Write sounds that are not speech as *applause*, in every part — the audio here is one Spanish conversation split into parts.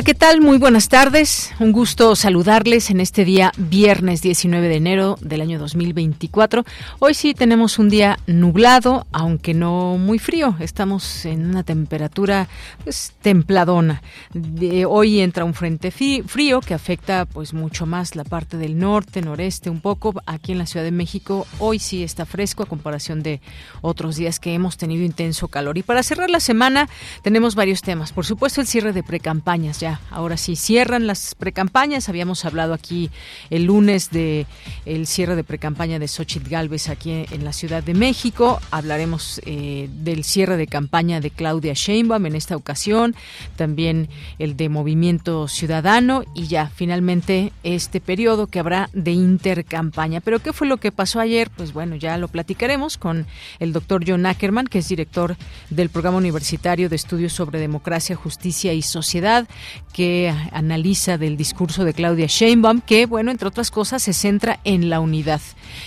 Hola, ¿qué tal? Muy buenas tardes. Un gusto saludarles en este día viernes 19 de enero del año 2024. Hoy sí tenemos un día nublado, aunque no muy frío. Estamos en una temperatura pues, templadona. De hoy entra un frente frío que afecta pues mucho más la parte del norte, noreste, un poco. Aquí en la Ciudad de México hoy sí está fresco a comparación de otros días que hemos tenido intenso calor. Y para cerrar la semana tenemos varios temas. Por supuesto el cierre de precampañas ya, ahora sí, cierran las precampañas. Habíamos hablado aquí el lunes de el cierre de precampaña de Xochitl Galvez aquí en la Ciudad de México. Hablaremos eh, del cierre de campaña de Claudia Sheinbaum en esta ocasión, también el de Movimiento Ciudadano y ya finalmente este periodo que habrá de intercampaña. Pero ¿qué fue lo que pasó ayer? Pues bueno, ya lo platicaremos con el doctor John Ackerman, que es director del Programa Universitario de Estudios sobre Democracia, Justicia y Sociedad que analiza del discurso de Claudia Sheinbaum, que, bueno, entre otras cosas, se centra en la unidad.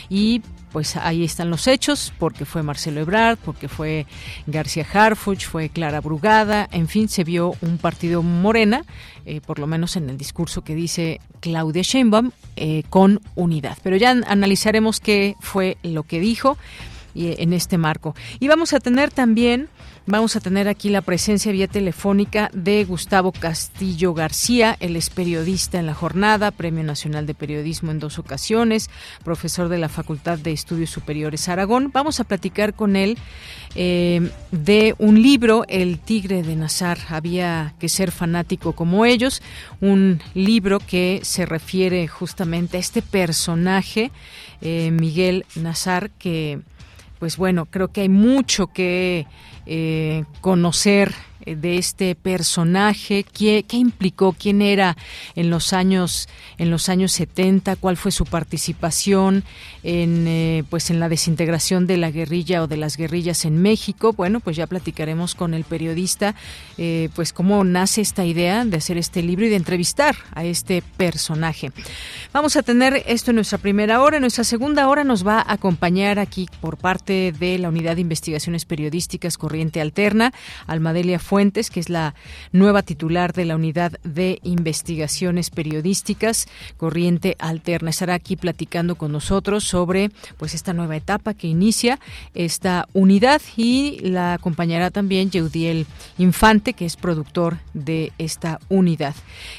Y pues ahí están los hechos, porque fue Marcelo Ebrard, porque fue García Harfuch, fue Clara Brugada, en fin, se vio un partido morena, eh, por lo menos en el discurso que dice Claudia Sheinbaum, eh, con unidad. Pero ya analizaremos qué fue lo que dijo eh, en este marco. Y vamos a tener también Vamos a tener aquí la presencia vía telefónica de Gustavo Castillo García, él es periodista en la jornada, Premio Nacional de Periodismo en dos ocasiones, profesor de la Facultad de Estudios Superiores Aragón. Vamos a platicar con él eh, de un libro, El Tigre de Nazar. Había que ser fanático como ellos, un libro que se refiere justamente a este personaje, eh, Miguel Nazar, que pues bueno, creo que hay mucho que eh, conocer de este personaje, ¿Qué, qué, implicó, quién era en los años en los años 70, cuál fue su participación en eh, pues en la desintegración de la guerrilla o de las guerrillas en México. Bueno, pues ya platicaremos con el periodista eh, pues cómo nace esta idea de hacer este libro y de entrevistar a este personaje. Vamos a tener esto en nuestra primera hora, en nuestra segunda hora nos va a acompañar aquí por parte de la Unidad de Investigaciones Periodísticas Corriente Alterna, Almadelia Fuentes, que es la nueva titular de la Unidad de Investigaciones Periodísticas Corriente Alterna. Estará aquí platicando con nosotros sobre pues esta nueva etapa que inicia esta unidad y la acompañará también Yeudiel Infante, que es productor de esta unidad.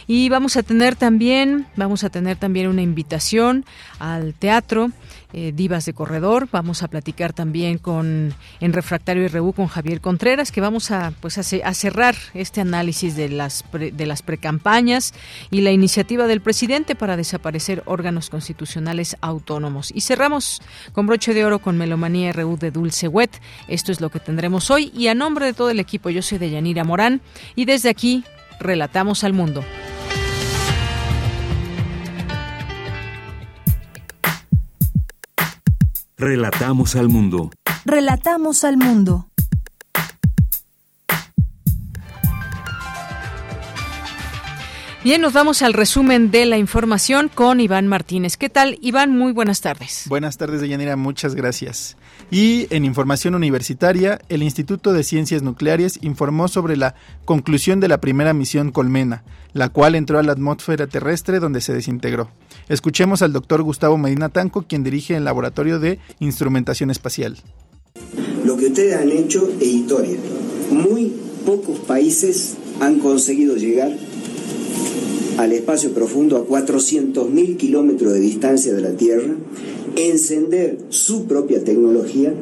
Y vamos a tener también, vamos a tener también una invitación al teatro eh, Divas de Corredor. Vamos a platicar también con en Refractario y Reú con Javier Contreras, que vamos a pues a, cerrar este análisis de las de las precampañas y la iniciativa del presidente para desaparecer órganos constitucionales autónomos. Y cerramos con broche de oro con Melomanía RU de Dulce Wet. Esto es lo que tendremos hoy y a nombre de todo el equipo yo soy de Yanira Morán y desde aquí relatamos al mundo. Relatamos al mundo. Relatamos al mundo. Bien, nos vamos al resumen de la información con Iván Martínez. ¿Qué tal, Iván? Muy buenas tardes. Buenas tardes, Deyanira. Muchas gracias. Y en información universitaria, el Instituto de Ciencias Nucleares informó sobre la conclusión de la primera misión Colmena, la cual entró a la atmósfera terrestre donde se desintegró. Escuchemos al doctor Gustavo Medina Tanco, quien dirige el Laboratorio de Instrumentación Espacial. Lo que ustedes han hecho es historia. Muy pocos países han conseguido llegar al espacio profundo a 400.000 kilómetros de distancia de la Tierra, encender su propia tecnología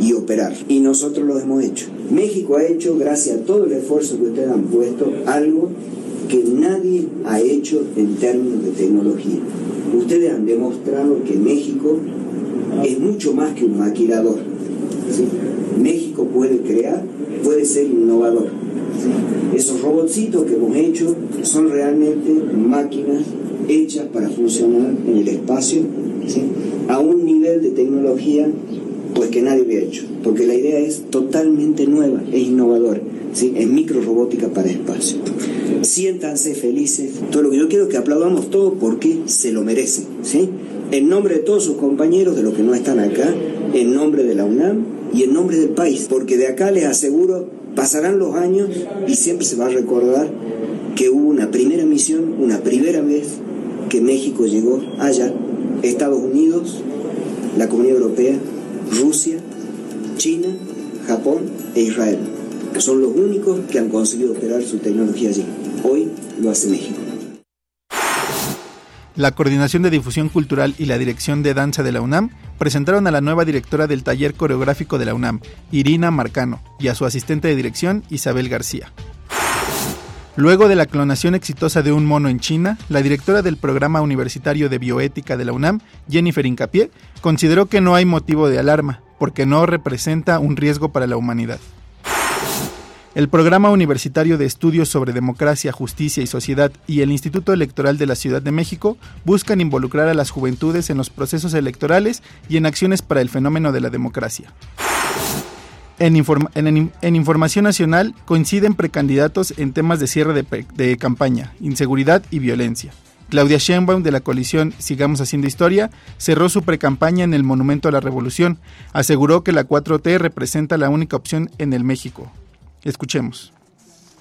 y operar. Y nosotros lo hemos hecho. México ha hecho, gracias a todo el esfuerzo que ustedes han puesto, algo que nadie ha hecho en términos de tecnología. Ustedes han demostrado que México es mucho más que un maquilador. México puede crear, puede ser innovador. Esos robotcitos que hemos hecho son realmente máquinas hechas para funcionar en el espacio a un nivel de tecnología pues que nadie había hecho, porque la idea es totalmente nueva, es innovadora, ¿sí? es micro robótica para espacio. Siéntanse felices, todo lo que yo quiero es que aplaudamos todo porque se lo merecen, ¿sí? En nombre de todos sus compañeros, de los que no están acá, en nombre de la UNAM y en nombre del país, porque de acá les aseguro, pasarán los años y siempre se va a recordar que hubo una primera misión, una primera vez que México llegó allá, Estados Unidos, la Comunidad Europea, Rusia, China, Japón e Israel, son los únicos que han conseguido operar su tecnología allí. Hoy lo hace México. La Coordinación de Difusión Cultural y la Dirección de Danza de la UNAM presentaron a la nueva directora del taller coreográfico de la UNAM, Irina Marcano, y a su asistente de dirección, Isabel García. Luego de la clonación exitosa de un mono en China, la directora del Programa Universitario de Bioética de la UNAM, Jennifer Incapié, consideró que no hay motivo de alarma, porque no representa un riesgo para la humanidad. El Programa Universitario de Estudios sobre Democracia, Justicia y Sociedad y el Instituto Electoral de la Ciudad de México buscan involucrar a las juventudes en los procesos electorales y en acciones para el fenómeno de la democracia. En, información nacional coinciden precandidatos en temas de cierre de, campaña, inseguridad y violencia. Claudia Sheinbaum de la coalición Sigamos Haciendo Historia cerró su precampaña en el Monumento a la Revolución. Aseguró que la 4T representa la única opción en el México. Escuchemos.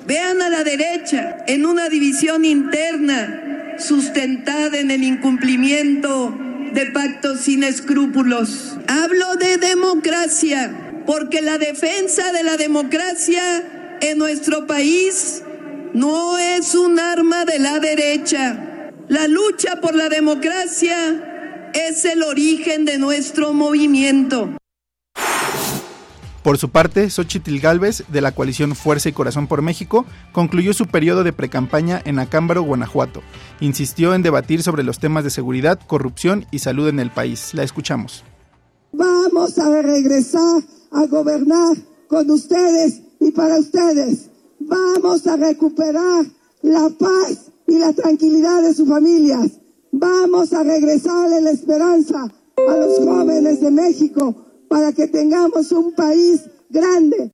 Vean a la derecha en una división interna sustentada en el incumplimiento de pactos sin escrúpulos. Hablo de democracia porque la defensa de la democracia en nuestro país no es un arma de la derecha. La lucha por la democracia es el origen de nuestro movimiento. Por su parte, Xochitl Galvez, de la coalición Fuerza y Corazón por México, concluyó su periodo de precampaña en Acámbaro, Guanajuato. Insistió en debatir sobre los temas de seguridad, corrupción y salud en el país. La escuchamos. Vamos a regresar a gobernar con ustedes y para ustedes. Vamos a recuperar la paz y la tranquilidad de sus familias. Vamos a regresarle la esperanza a los jóvenes de México para que tengamos un país grande.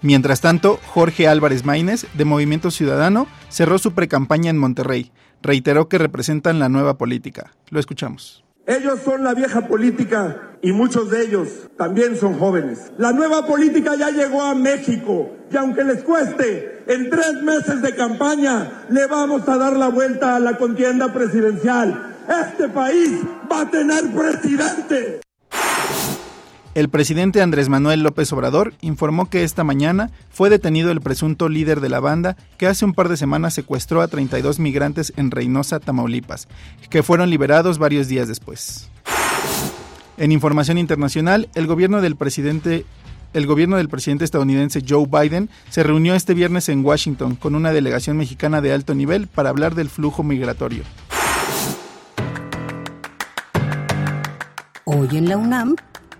Mientras tanto, Jorge Álvarez Maínez, de Movimiento Ciudadano, cerró su precampaña en Monterrey. Reiteró que representan la nueva política. Lo escuchamos. Ellos son la vieja política y muchos de ellos también son jóvenes. La nueva política ya llegó a México y aunque les cueste, en tres meses de campaña le vamos a dar la vuelta a la contienda presidencial. Este país va a tener presidente. El presidente Andrés Manuel López Obrador informó que esta mañana fue detenido el presunto líder de la banda que hace un par de semanas secuestró a 32 migrantes en Reynosa, Tamaulipas, que fueron liberados varios días después. En información internacional, el gobierno del presidente el gobierno del presidente estadounidense Joe Biden se reunió este viernes en Washington con una delegación mexicana de alto nivel para hablar del flujo migratorio. Hoy en la UNAM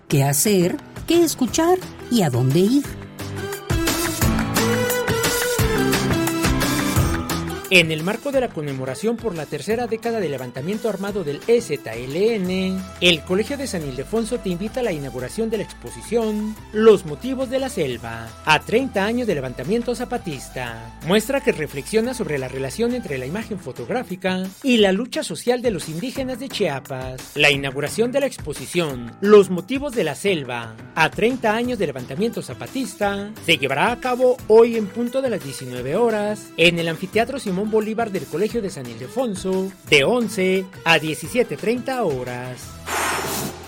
qué hacer, qué escuchar y a dónde ir. En el marco de la conmemoración por la tercera década del levantamiento armado del EZLN, el Colegio de San Ildefonso te invita a la inauguración de la exposición Los motivos de la selva, a 30 años de levantamiento zapatista. Muestra que reflexiona sobre la relación entre la imagen fotográfica y la lucha social de los indígenas de Chiapas. La inauguración de la exposición Los motivos de la selva, a 30 años de levantamiento zapatista, se llevará a cabo hoy en punto de las 19 horas en el anfiteatro Simón Bolívar del Colegio de San Ildefonso de 11 a 17.30 horas.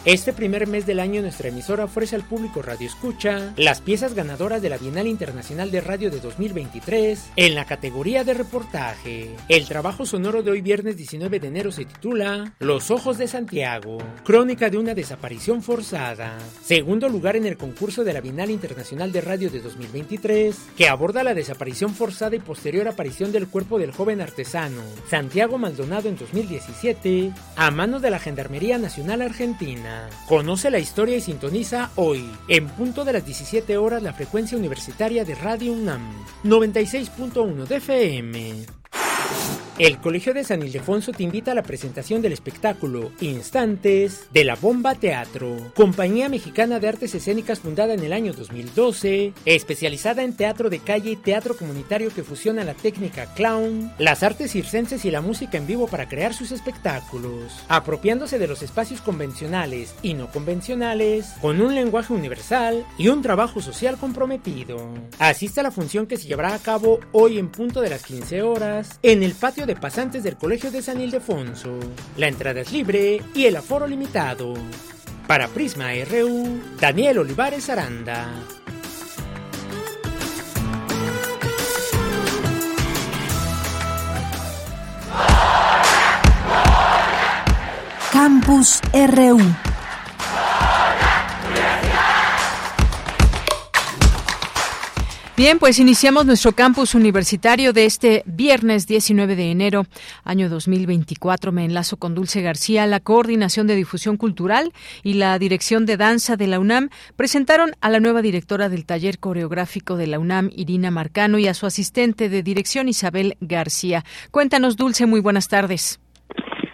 Este primer mes del año nuestra emisora ofrece al público Radio Escucha las piezas ganadoras de la Bienal Internacional de Radio de 2023 en la categoría de reportaje. El trabajo sonoro de hoy viernes 19 de enero se titula Los Ojos de Santiago, crónica de una desaparición forzada. Segundo lugar en el concurso de la Bienal Internacional de Radio de 2023, que aborda la desaparición forzada y posterior aparición del cuerpo del joven artesano Santiago Maldonado en 2017 a manos de la Gendarmería Nacional Argentina. Conoce la historia y sintoniza hoy, en punto de las 17 horas, la frecuencia universitaria de Radio UNAM, 96.1 de FM. El Colegio de San Ildefonso te invita a la presentación del espectáculo Instantes de la Bomba Teatro, compañía mexicana de artes escénicas fundada en el año 2012, especializada en teatro de calle y teatro comunitario que fusiona la técnica clown, las artes circenses y la música en vivo para crear sus espectáculos, apropiándose de los espacios convencionales y no convencionales, con un lenguaje universal y un trabajo social comprometido. Asiste a la función que se llevará a cabo hoy en punto de las 15 horas en el patio de pasantes del Colegio de San Ildefonso. La entrada es libre y el aforo limitado. Para Prisma RU, Daniel Olivares Aranda. Campus RU Bien, pues iniciamos nuestro campus universitario de este viernes 19 de enero, año 2024. Me enlazo con Dulce García. La Coordinación de Difusión Cultural y la Dirección de Danza de la UNAM presentaron a la nueva directora del taller coreográfico de la UNAM, Irina Marcano, y a su asistente de dirección, Isabel García. Cuéntanos, Dulce, muy buenas tardes.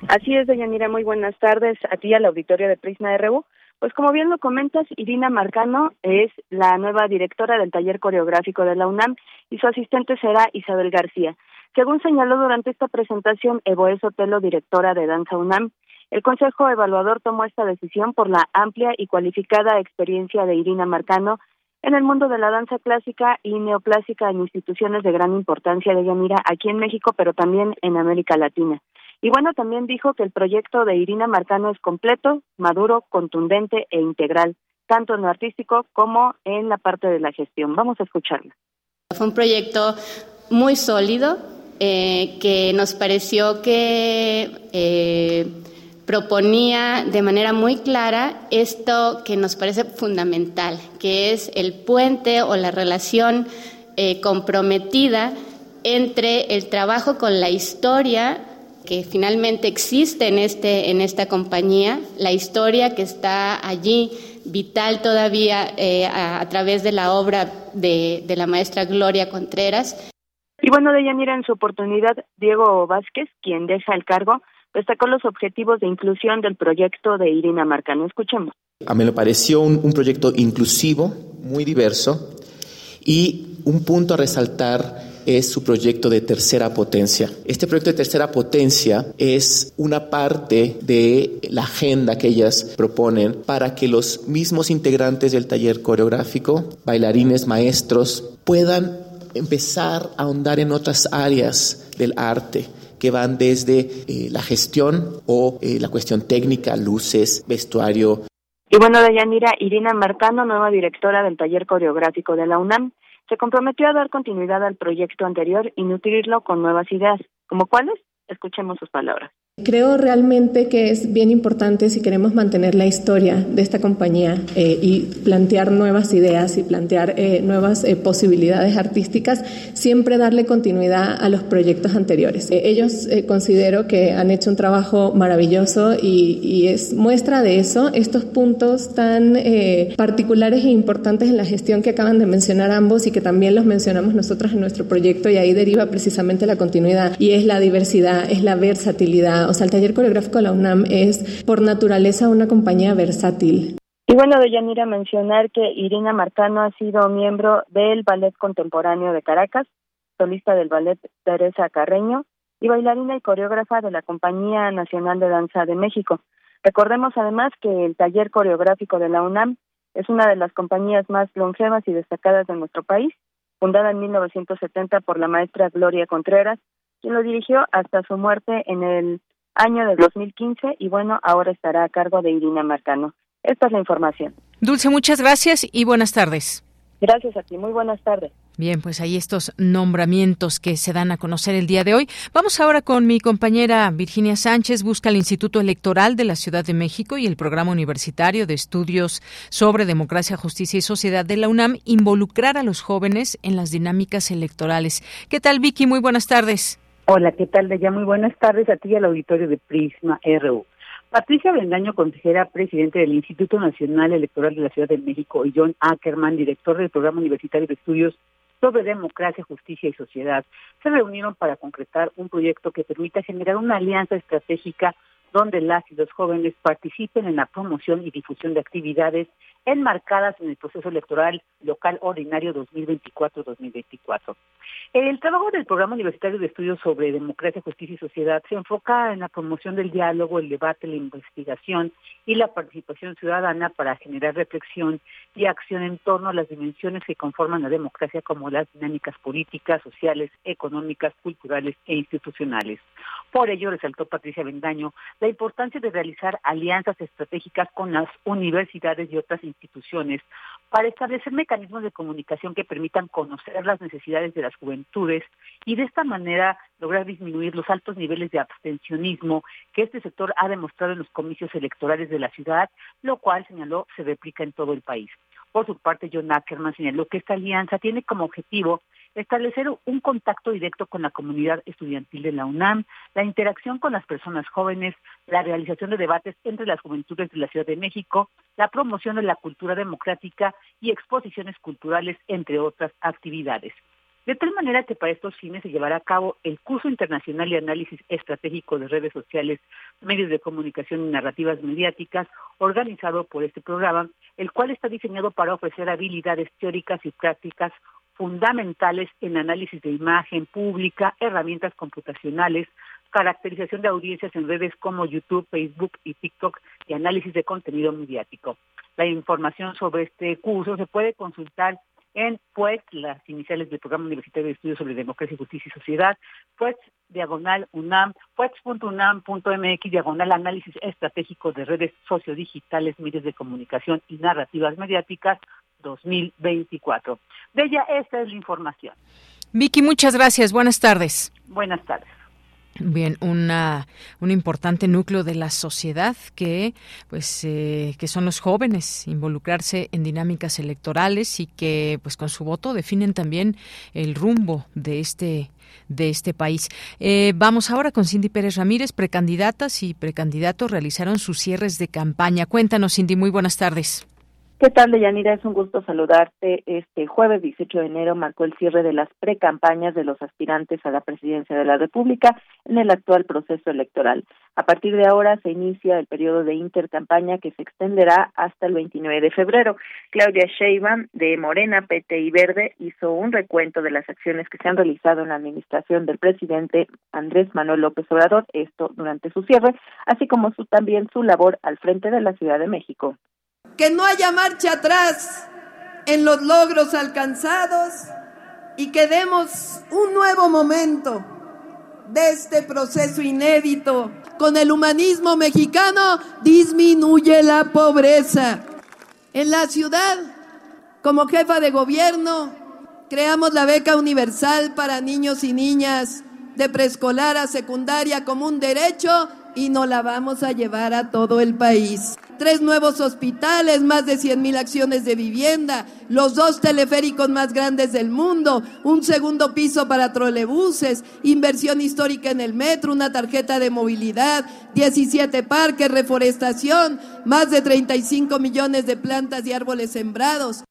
Así es, doña Mira, muy buenas tardes a ti, al auditorio de Prisma RU. Pues como bien lo comentas, Irina Marcano es la nueva directora del taller coreográfico de la UNAM y su asistente será Isabel García. Según señaló durante esta presentación Evoe Sotelo, directora de Danza UNAM, el Consejo Evaluador tomó esta decisión por la amplia y cualificada experiencia de Irina Marcano en el mundo de la danza clásica y neoclásica en instituciones de gran importancia de Yamira aquí en México, pero también en América Latina. Y bueno, también dijo que el proyecto de Irina Marcano es completo, maduro, contundente e integral, tanto en lo artístico como en la parte de la gestión. Vamos a escucharla. Fue un proyecto muy sólido eh, que nos pareció que eh, proponía de manera muy clara esto que nos parece fundamental, que es el puente o la relación eh, comprometida entre el trabajo con la historia que finalmente existe en, este, en esta compañía, la historia que está allí vital todavía eh, a, través de la obra de, de, la maestra Gloria Contreras. Y bueno, de ella mira en su oportunidad Diego Vázquez, quien deja el cargo, destacó los objetivos de inclusión del proyecto de Irina Marcano. Escuchemos. A mí me pareció un, un proyecto inclusivo, muy diverso, y un punto a resaltar es su proyecto de tercera potencia. Este proyecto de tercera potencia es una parte de la agenda que ellas proponen para que los mismos integrantes del taller coreográfico, bailarines, maestros, puedan empezar a ahondar en otras áreas del arte que van desde eh, la gestión o eh, la cuestión técnica, luces, vestuario. Y bueno, Dayanira Irina Marcano, nueva directora del taller coreográfico de la UNAM, se comprometió a dar continuidad al proyecto anterior y nutrirlo con nuevas ideas, como cuáles Escuchemos sus palabras. Creo realmente que es bien importante si queremos mantener la historia de esta compañía eh, y plantear nuevas ideas y plantear eh, nuevas eh, posibilidades artísticas, siempre darle continuidad a los proyectos anteriores. ellos considero que han hecho un trabajo maravilloso y, y, es muestra de eso estos puntos tan particulares e importantes en la gestión que acaban de mencionar ambos y que también los mencionamos nosotros en nuestro proyecto y ahí deriva precisamente la continuidad y es la diversidad es la versatilidad. O sea, el taller coreográfico de la UNAM es por naturaleza una compañía versátil. Y bueno, de Yanira mencionar que Irina Marcano ha sido miembro del Ballet Contemporáneo de Caracas, solista del Ballet Teresa Carreño y bailarina y coreógrafa de la Compañía Nacional de Danza de México. Recordemos además que el taller coreográfico de la UNAM es una de las compañías más longevas y destacadas de nuestro país, fundada en 1970 por la maestra Gloria Contreras, quien lo dirigió hasta su muerte en el año de 2015 y bueno, ahora estará a cargo de Irina Marcano. Esta es la información. Dulce, muchas gracias y buenas tardes. Gracias a ti, muy buenas tardes. Bien, pues ahí estos nombramientos que se dan a conocer el día de hoy. Vamos ahora con mi compañera Virginia Sánchez. Busca el Instituto Electoral de la Ciudad de México y el Programa Universitario de Estudios sobre Democracia, Justicia y Sociedad de la UNAM involucrar a los jóvenes en las dinámicas electorales. ¿Qué tal, Vicky? Muy buenas tardes. Hola, ¿qué tal, ya Muy buenas tardes a ti y al auditorio de Prisma RU. Patricia Bendaño, consejera presidente del Instituto Nacional Electoral de la Ciudad de México, y John Ackerman, director del Programa Universitario de Estudios sobre Democracia, Justicia y Sociedad, se reunieron para concretar un proyecto que permita generar una alianza estratégica donde las y los jóvenes participen en la promoción y difusión de actividades enmarcadas en el proceso electoral local ordinario 2024-2024. El trabajo del Programa Universitario de Estudios sobre Democracia, Justicia y Sociedad se enfoca en la promoción del diálogo, el debate, la investigación y la participación ciudadana para generar reflexión y acción en torno a las dimensiones que conforman la democracia como las dinámicas políticas, sociales, económicas, culturales e institucionales. Por ello, resaltó Patricia Bendaño la importancia de realizar alianzas estratégicas con las universidades y otras instituciones para establecer mecanismos de comunicación que permitan conocer las necesidades de las juventudes y de esta manera lograr disminuir los altos niveles de abstencionismo que este sector ha demostrado en los comicios electorales de la ciudad, lo cual, señaló, se replica en todo el país. Por su parte, John Ackerman señaló que esta alianza tiene como objetivo establecer un contacto directo con la comunidad estudiantil de la UNAM, la interacción con las personas jóvenes, la realización de debates entre las juventudes de la Ciudad de México, la promoción de la cultura democrática y exposiciones culturales, entre otras actividades. De tal manera que para estos fines se llevará a cabo el curso internacional de análisis estratégico de redes sociales, medios de comunicación y narrativas mediáticas, organizado por este programa, el cual está diseñado para ofrecer habilidades teóricas y prácticas fundamentales en análisis de imagen pública, herramientas computacionales, caracterización de audiencias en redes como YouTube, Facebook y TikTok y análisis de contenido mediático. La información sobre este curso se puede consultar en pues las iniciales del Programa Universitario de Estudios sobre Democracia, Justicia y Sociedad, pues diagonal UNAM, pues.unam.mx, diagonal análisis estratégico de redes sociodigitales, medios de comunicación y narrativas mediáticas 2024. De ella, esta es la información. Vicky, muchas gracias. Buenas tardes. Buenas tardes. Bien, una, un importante núcleo de la sociedad que, pues, eh, que son los jóvenes, involucrarse en dinámicas electorales y que, pues, con su voto definen también el rumbo de este de este país. Eh, vamos ahora con Cindy Pérez Ramírez, precandidatas y precandidatos realizaron sus cierres de campaña. Cuéntanos, Cindy, muy buenas tardes. ¿Qué tal, Deyanira? Es un gusto saludarte. Este jueves 18 de enero marcó el cierre de las precampañas de los aspirantes a la presidencia de la República en el actual proceso electoral. A partir de ahora se inicia el periodo de intercampaña que se extenderá hasta el 29 de febrero. Claudia Sheinbaum de Morena, PT y Verde hizo un recuento de las acciones que se han realizado en la administración del presidente Andrés Manuel López Obrador, esto durante su cierre, así como su, también su labor al frente de la Ciudad de México que no haya marcha atrás en los logros alcanzados y que demos un nuevo momento de este proceso inédito. Con el humanismo mexicano disminuye la pobreza. En la ciudad, como jefa de gobierno, creamos la beca universal para niños y niñas de preescolar a secundaria como un derecho y nos la vamos a llevar a todo el país. Tres nuevos hospitales, más de 100 mil acciones de vivienda, los dos teleféricos más grandes del mundo, un segundo piso para trolebuses, inversión histórica en el metro, una tarjeta de movilidad, 17 parques, reforestación, más de 35 millones de plantas y árboles sembrados.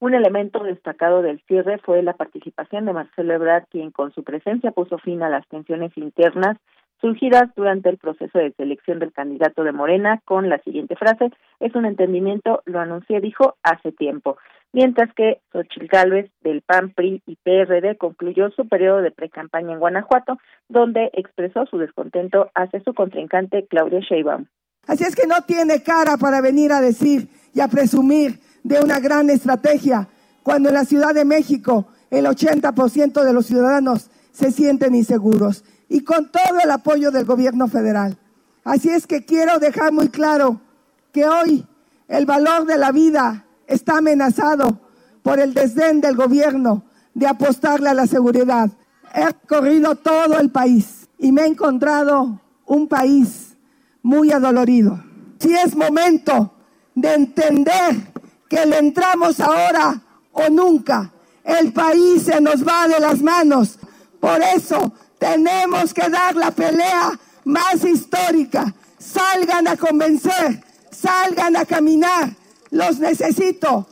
Un elemento destacado del cierre fue la participación de Marcelo Ebrard, quien con su presencia puso fin a las tensiones internas surgidas durante el proceso de selección del candidato de Morena con la siguiente frase, es un entendimiento, lo anuncié, dijo, hace tiempo. Mientras que Xochitl Gálvez del PAN, PRI y PRD concluyó su periodo de precampaña en Guanajuato, donde expresó su descontento hacia su contrincante Claudia Sheinbaum. Así es que no tiene cara para venir a decir y a presumir de una gran estrategia cuando en la Ciudad de México el 80% de los ciudadanos se sienten inseguros y con todo el apoyo del gobierno federal. Así es que quiero dejar muy claro que hoy el valor de la vida está amenazado por el desdén del gobierno de apostarle a la seguridad. He corrido todo el país y me he encontrado un país muy adolorido. Si es momento de entender que le entramos ahora o nunca, el país se nos va de las manos. Por eso tenemos que dar la pelea más histórica. Salgan a convencer, salgan a caminar. Los necesito.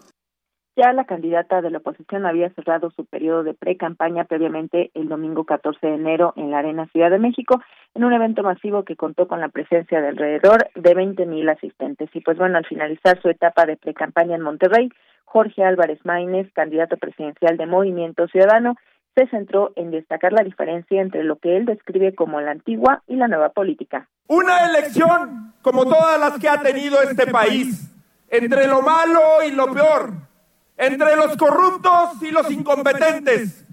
Ya la candidata de la oposición había cerrado su periodo de pre-campaña previamente el domingo 14 de enero en la Arena Ciudad de México, en un evento masivo que contó con la presencia de alrededor de 20 mil asistentes. Y pues bueno, al finalizar su etapa de pre-campaña en Monterrey, Jorge Álvarez Maínez, candidato presidencial de Movimiento Ciudadano, se centró en destacar la diferencia entre lo que él describe como la antigua y la nueva política. Una elección como todas las que ha tenido este país, entre lo malo y lo peor, entre los corruptos y los incompetentes.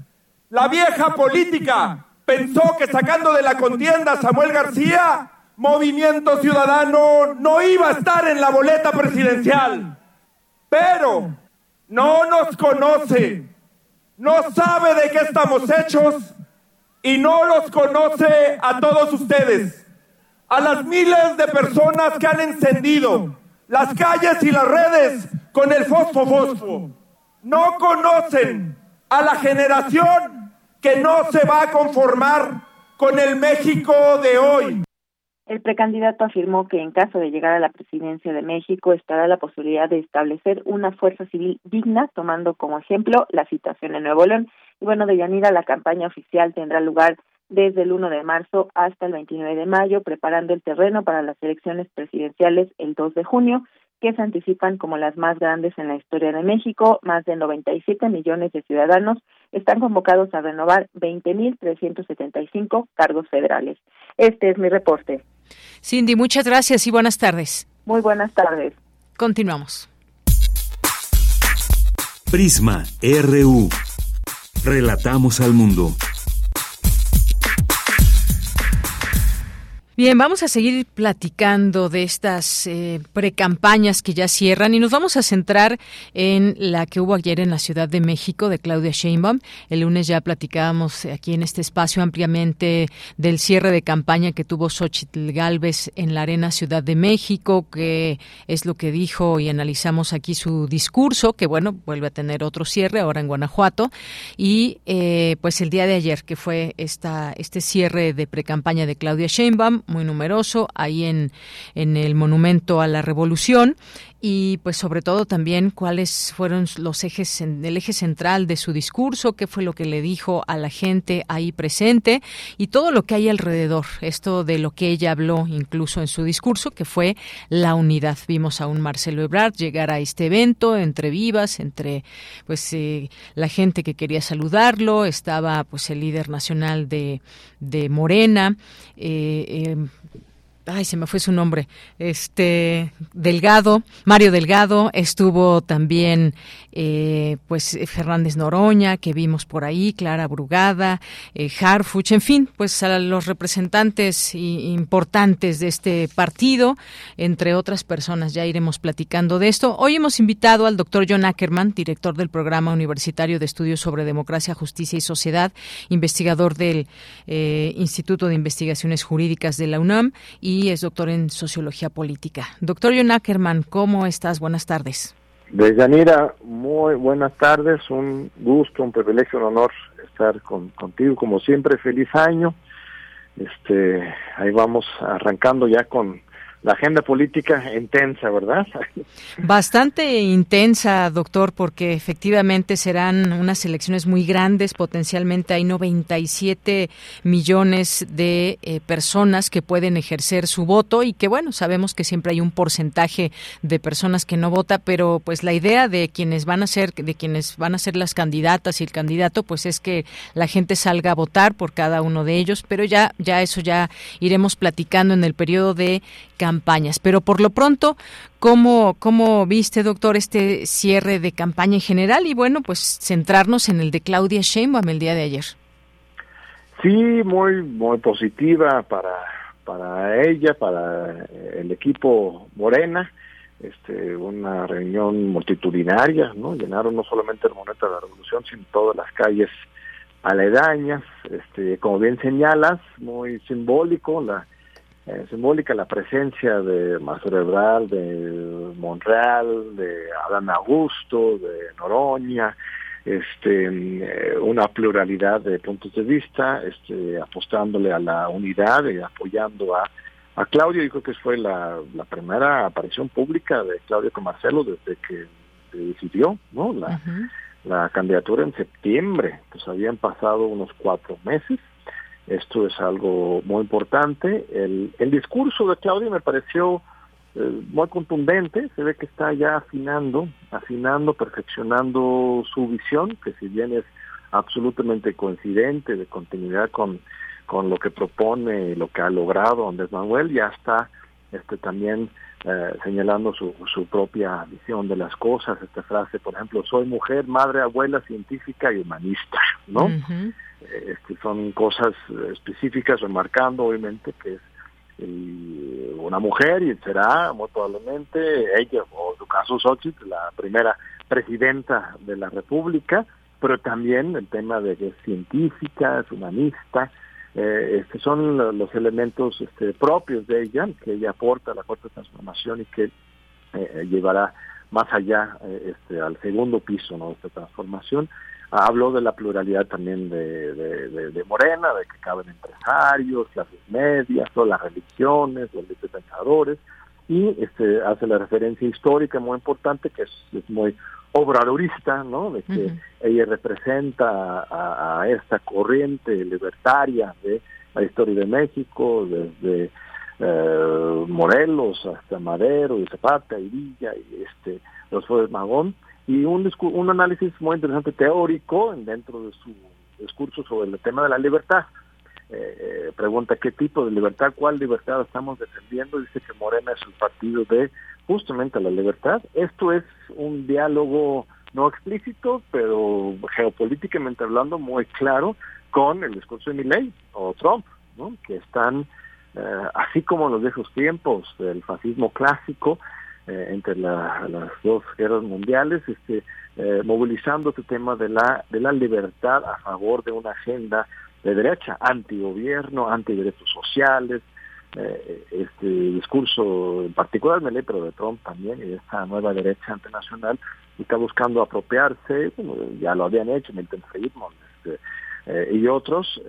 La vieja política pensó que sacando de la contienda a Samuel García, Movimiento Ciudadano no iba a estar en la boleta presidencial. Pero no nos conoce no sabe de qué estamos hechos y no los conoce a todos ustedes, a las miles de personas que han encendido las calles y las redes con el fosfo. No conocen a la generación que no se va a conformar con el México de hoy. El precandidato afirmó que en caso de llegar a la presidencia de México estará la posibilidad de establecer una fuerza civil digna, tomando como ejemplo la situación en Nuevo León. Y bueno, de Yanira, la campaña oficial tendrá lugar desde el 1 de marzo hasta el 29 de mayo, preparando el terreno para las elecciones presidenciales el 2 de junio, que se anticipan como las más grandes en la historia de México. Más de 97 millones de ciudadanos están convocados a renovar 20.375 cargos federales. Este es mi reporte. Cindy, muchas gracias y buenas tardes. Muy buenas tardes. Continuamos. Prisma RU. Relatamos al mundo. Bien, vamos a seguir platicando de estas eh, precampañas que ya cierran y nos vamos a centrar en la que hubo ayer en la Ciudad de México de Claudia Sheinbaum. El lunes ya platicábamos aquí en este espacio ampliamente del cierre de campaña que tuvo Xochitl Galvez en la Arena Ciudad de México, que es lo que dijo y analizamos aquí su discurso, que bueno, vuelve a tener otro cierre ahora en Guanajuato. Y eh, pues el día de ayer, que fue esta, este cierre de precampaña de Claudia Sheinbaum, muy numeroso ahí en, en el Monumento a la Revolución y pues sobre todo también cuáles fueron los ejes el eje central de su discurso, qué fue lo que le dijo a la gente ahí presente y todo lo que hay alrededor, esto de lo que ella habló incluso en su discurso, que fue la unidad. Vimos a un Marcelo Ebrard llegar a este evento entre vivas, entre pues eh, la gente que quería saludarlo, estaba pues el líder nacional de, de Morena, eh, eh, ay, se me fue su nombre, este Delgado, Mario Delgado, estuvo también eh, pues Fernández Noroña, que vimos por ahí, Clara Brugada, eh, Harfuch, en fin, pues a los representantes importantes de este partido, entre otras personas, ya iremos platicando de esto. Hoy hemos invitado al doctor John Ackerman, director del Programa Universitario de Estudios sobre Democracia, Justicia y Sociedad, investigador del eh, Instituto de Investigaciones Jurídicas de la UNAM y es doctor en Sociología Política. Doctor John Ackerman, ¿cómo estás? Buenas tardes. Deyanira, muy buenas tardes, un gusto, un privilegio, un honor estar contigo, como siempre, feliz año. Este, ahí vamos arrancando ya con la agenda política intensa, ¿verdad? Bastante intensa, doctor, porque efectivamente serán unas elecciones muy grandes, potencialmente hay 97 millones de eh, personas que pueden ejercer su voto y que bueno, sabemos que siempre hay un porcentaje de personas que no vota, pero pues la idea de quienes van a ser de quienes van a ser las candidatas y el candidato pues es que la gente salga a votar por cada uno de ellos, pero ya ya eso ya iremos platicando en el periodo de campañas. Pero por lo pronto, ¿cómo, ¿cómo viste, doctor, este cierre de campaña en general? Y bueno, pues centrarnos en el de Claudia Sheinbaum el día de ayer. Sí, muy, muy positiva para, para ella, para el equipo Morena, este, una reunión multitudinaria, ¿no? Llenaron no solamente el Moneta de la Revolución, sino todas las calles aledañas, este, como bien señalas, muy simbólico, la eh, simbólica la presencia de Mazurebral, de Monreal, de Adán Augusto, de Noroña, este, eh, una pluralidad de puntos de vista, este, apostándole a la unidad y apoyando a, a Claudio. Yo creo que fue la, la primera aparición pública de Claudio con Marcelo desde que decidió ¿no? la, la candidatura en septiembre. Pues habían pasado unos cuatro meses. Esto es algo muy importante. El, el discurso de Claudio me pareció eh, muy contundente, se ve que está ya afinando, afinando, perfeccionando su visión, que si bien es absolutamente coincidente de continuidad con, con lo que propone lo que ha logrado Andrés Manuel, ya está este también eh, señalando su, su propia visión de las cosas, esta frase, por ejemplo, soy mujer, madre, abuela, científica y humanista, ¿no? este, son cosas específicas, remarcando obviamente que es una mujer y será muy probablemente ella o en su caso Xochitl la primera presidenta de la República, pero también el tema de que es científica, es humanista, eh, este son los elementos este, propios de ella que ella aporta a la cuarta transformación y que eh, llevará más allá eh, este, al segundo piso ¿no? esta transformación Habló de la pluralidad también de, de, Morena, de que caben empresarios, clases medias, todas las religiones, los pensadores, y este, hace la referencia histórica muy importante, que es, muy obradorista, ¿no? De que ella representa a, a, esta corriente libertaria de la historia de México, desde eh, Morelos hasta Madero y Zapata y Villa y este los fue Magón y un, un análisis muy interesante teórico dentro de su discurso sobre el tema de la libertad. Eh, eh, pregunta qué tipo de libertad, cuál libertad estamos defendiendo. Dice que Morena es el partido de justamente la libertad. Esto es un diálogo no explícito, pero geopolíticamente hablando muy claro con el discurso de Milley o Trump, ¿no? que están, eh, así como los viejos tiempos del fascismo clásico, eh, entre las dos guerras mundiales, este, eh, movilizando este tema de la, de la libertad a favor de una agenda de derecha, antigobierno, antiderechos sociales, eh, este discurso en particular me pero de Trump también y de esta nueva derecha internacional está buscando apropiarse, ya lo habían hecho Milton Friedman este, y otros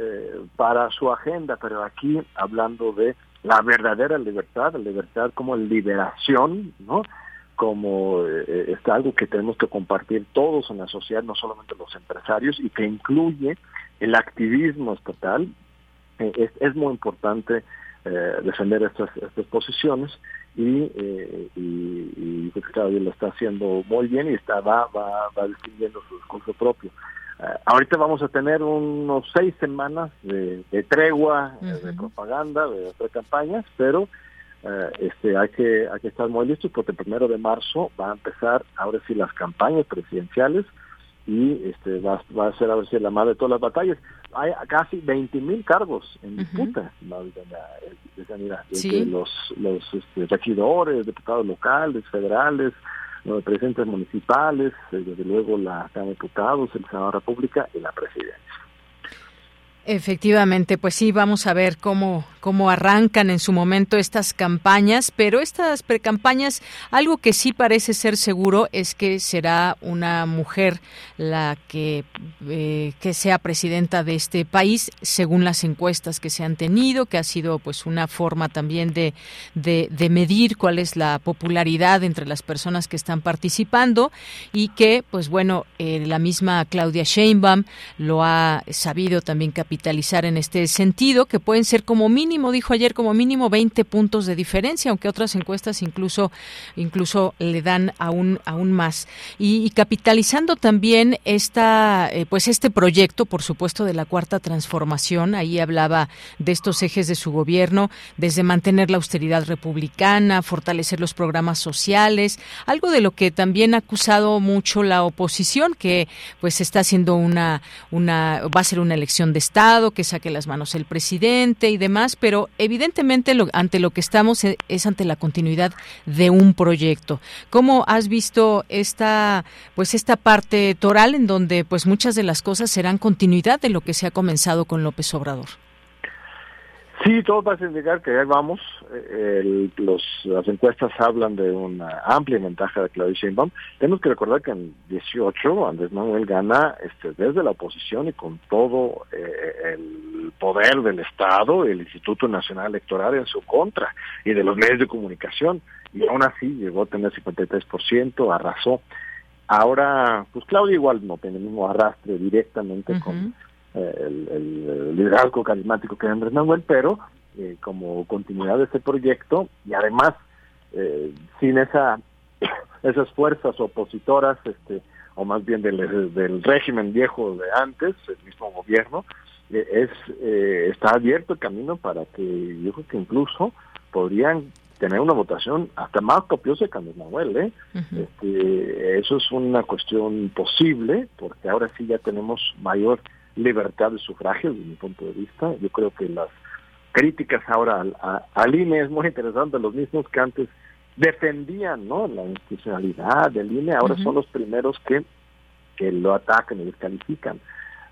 para su agenda, pero aquí hablando de la verdadera libertad, la libertad como liberación, ¿no? Como eh, está algo que tenemos que compartir todos en la sociedad, no solamente los empresarios, y que incluye el activismo estatal. Eh, es, es, muy importante eh, defender estas, estas posiciones y, eh, y, y lo está haciendo muy bien y está va, va, va distinguiendo su discurso propio. Eh, ahorita vamos a tener unos seis semanas de, tregua, eh, de propaganda, de, de campañas, pero este hay que hay que estar muy listos porque el primero de marzo va a empezar ahora sí las campañas presidenciales y este va, va a ser a ver si la madre de todas las batallas. Hay casi 20 mil cargos en disputa de, sanidad, los los este, regidores, diputados locales, federales, los presidentes municipales, eh, desde luego la Cámara de Diputados, el Senado de la República y la Presidencia. Efectivamente, pues sí, vamos a ver cómo, cómo arrancan en su momento estas campañas, pero estas precampañas, algo que sí parece ser seguro es que será una mujer la que, eh, que sea presidenta de este país, según las encuestas que se han tenido, que ha sido pues una forma también de, de, medir cuál es la popularidad entre las personas que están participando y que, pues bueno, eh, la misma Claudia Sheinbaum lo ha sabido también capitalizar capitalizar en este sentido, que pueden ser como mínimo, dijo ayer, como mínimo 20 puntos de diferencia, aunque otras encuestas incluso, incluso le dan aún, aún más. Y, capitalizando también esta, eh, pues este proyecto, por supuesto, de la cuarta transformación, ahí hablaba de estos ejes de su gobierno, desde mantener la austeridad republicana, fortalecer los programas sociales, algo de lo que también ha acusado mucho la oposición, que pues está haciendo una, una, va a ser una elección de Estado que saque las manos el presidente y demás, pero evidentemente ante lo que estamos es, es, ante la continuidad de un proyecto. ¿Cómo has visto esta pues esta parte toral en donde pues muchas de las cosas serán continuidad de lo que se ha comenzado con López Obrador? Sí, todo parece indicar que ahí vamos. El, los, las encuestas hablan de una amplia ventaja de Claudia Sheinbaum. Tenemos que recordar que en 18 Andrés Manuel gana este, desde la oposición y con todo eh, el poder del Estado, el Instituto Nacional Electoral en su contra y de los medios de comunicación. Y aún así llegó a tener 53%, arrasó. Ahora, pues Claudia igual no tiene el mismo arrastre directamente con el, liderazgo carismático que Andrés Manuel, pero eh, como continuidad de este proyecto y además eh, sin esa *coughs* esas fuerzas opositoras, este o más bien del, del régimen viejo de antes, el mismo gobierno, eh, es está abierto el camino para que yo creo que incluso podrían tener una votación hasta más copiosa que Andrés Manuel, ¿eh? este, eso es una cuestión posible, porque ahora sí ya tenemos mayor libertad de sufragio, desde mi punto de vista. Yo creo que las críticas ahora al, al INE es muy interesante, los mismos que antes defendían ¿no? la institucionalidad del INE, ahora son los primeros que, que lo atacan y descalifican.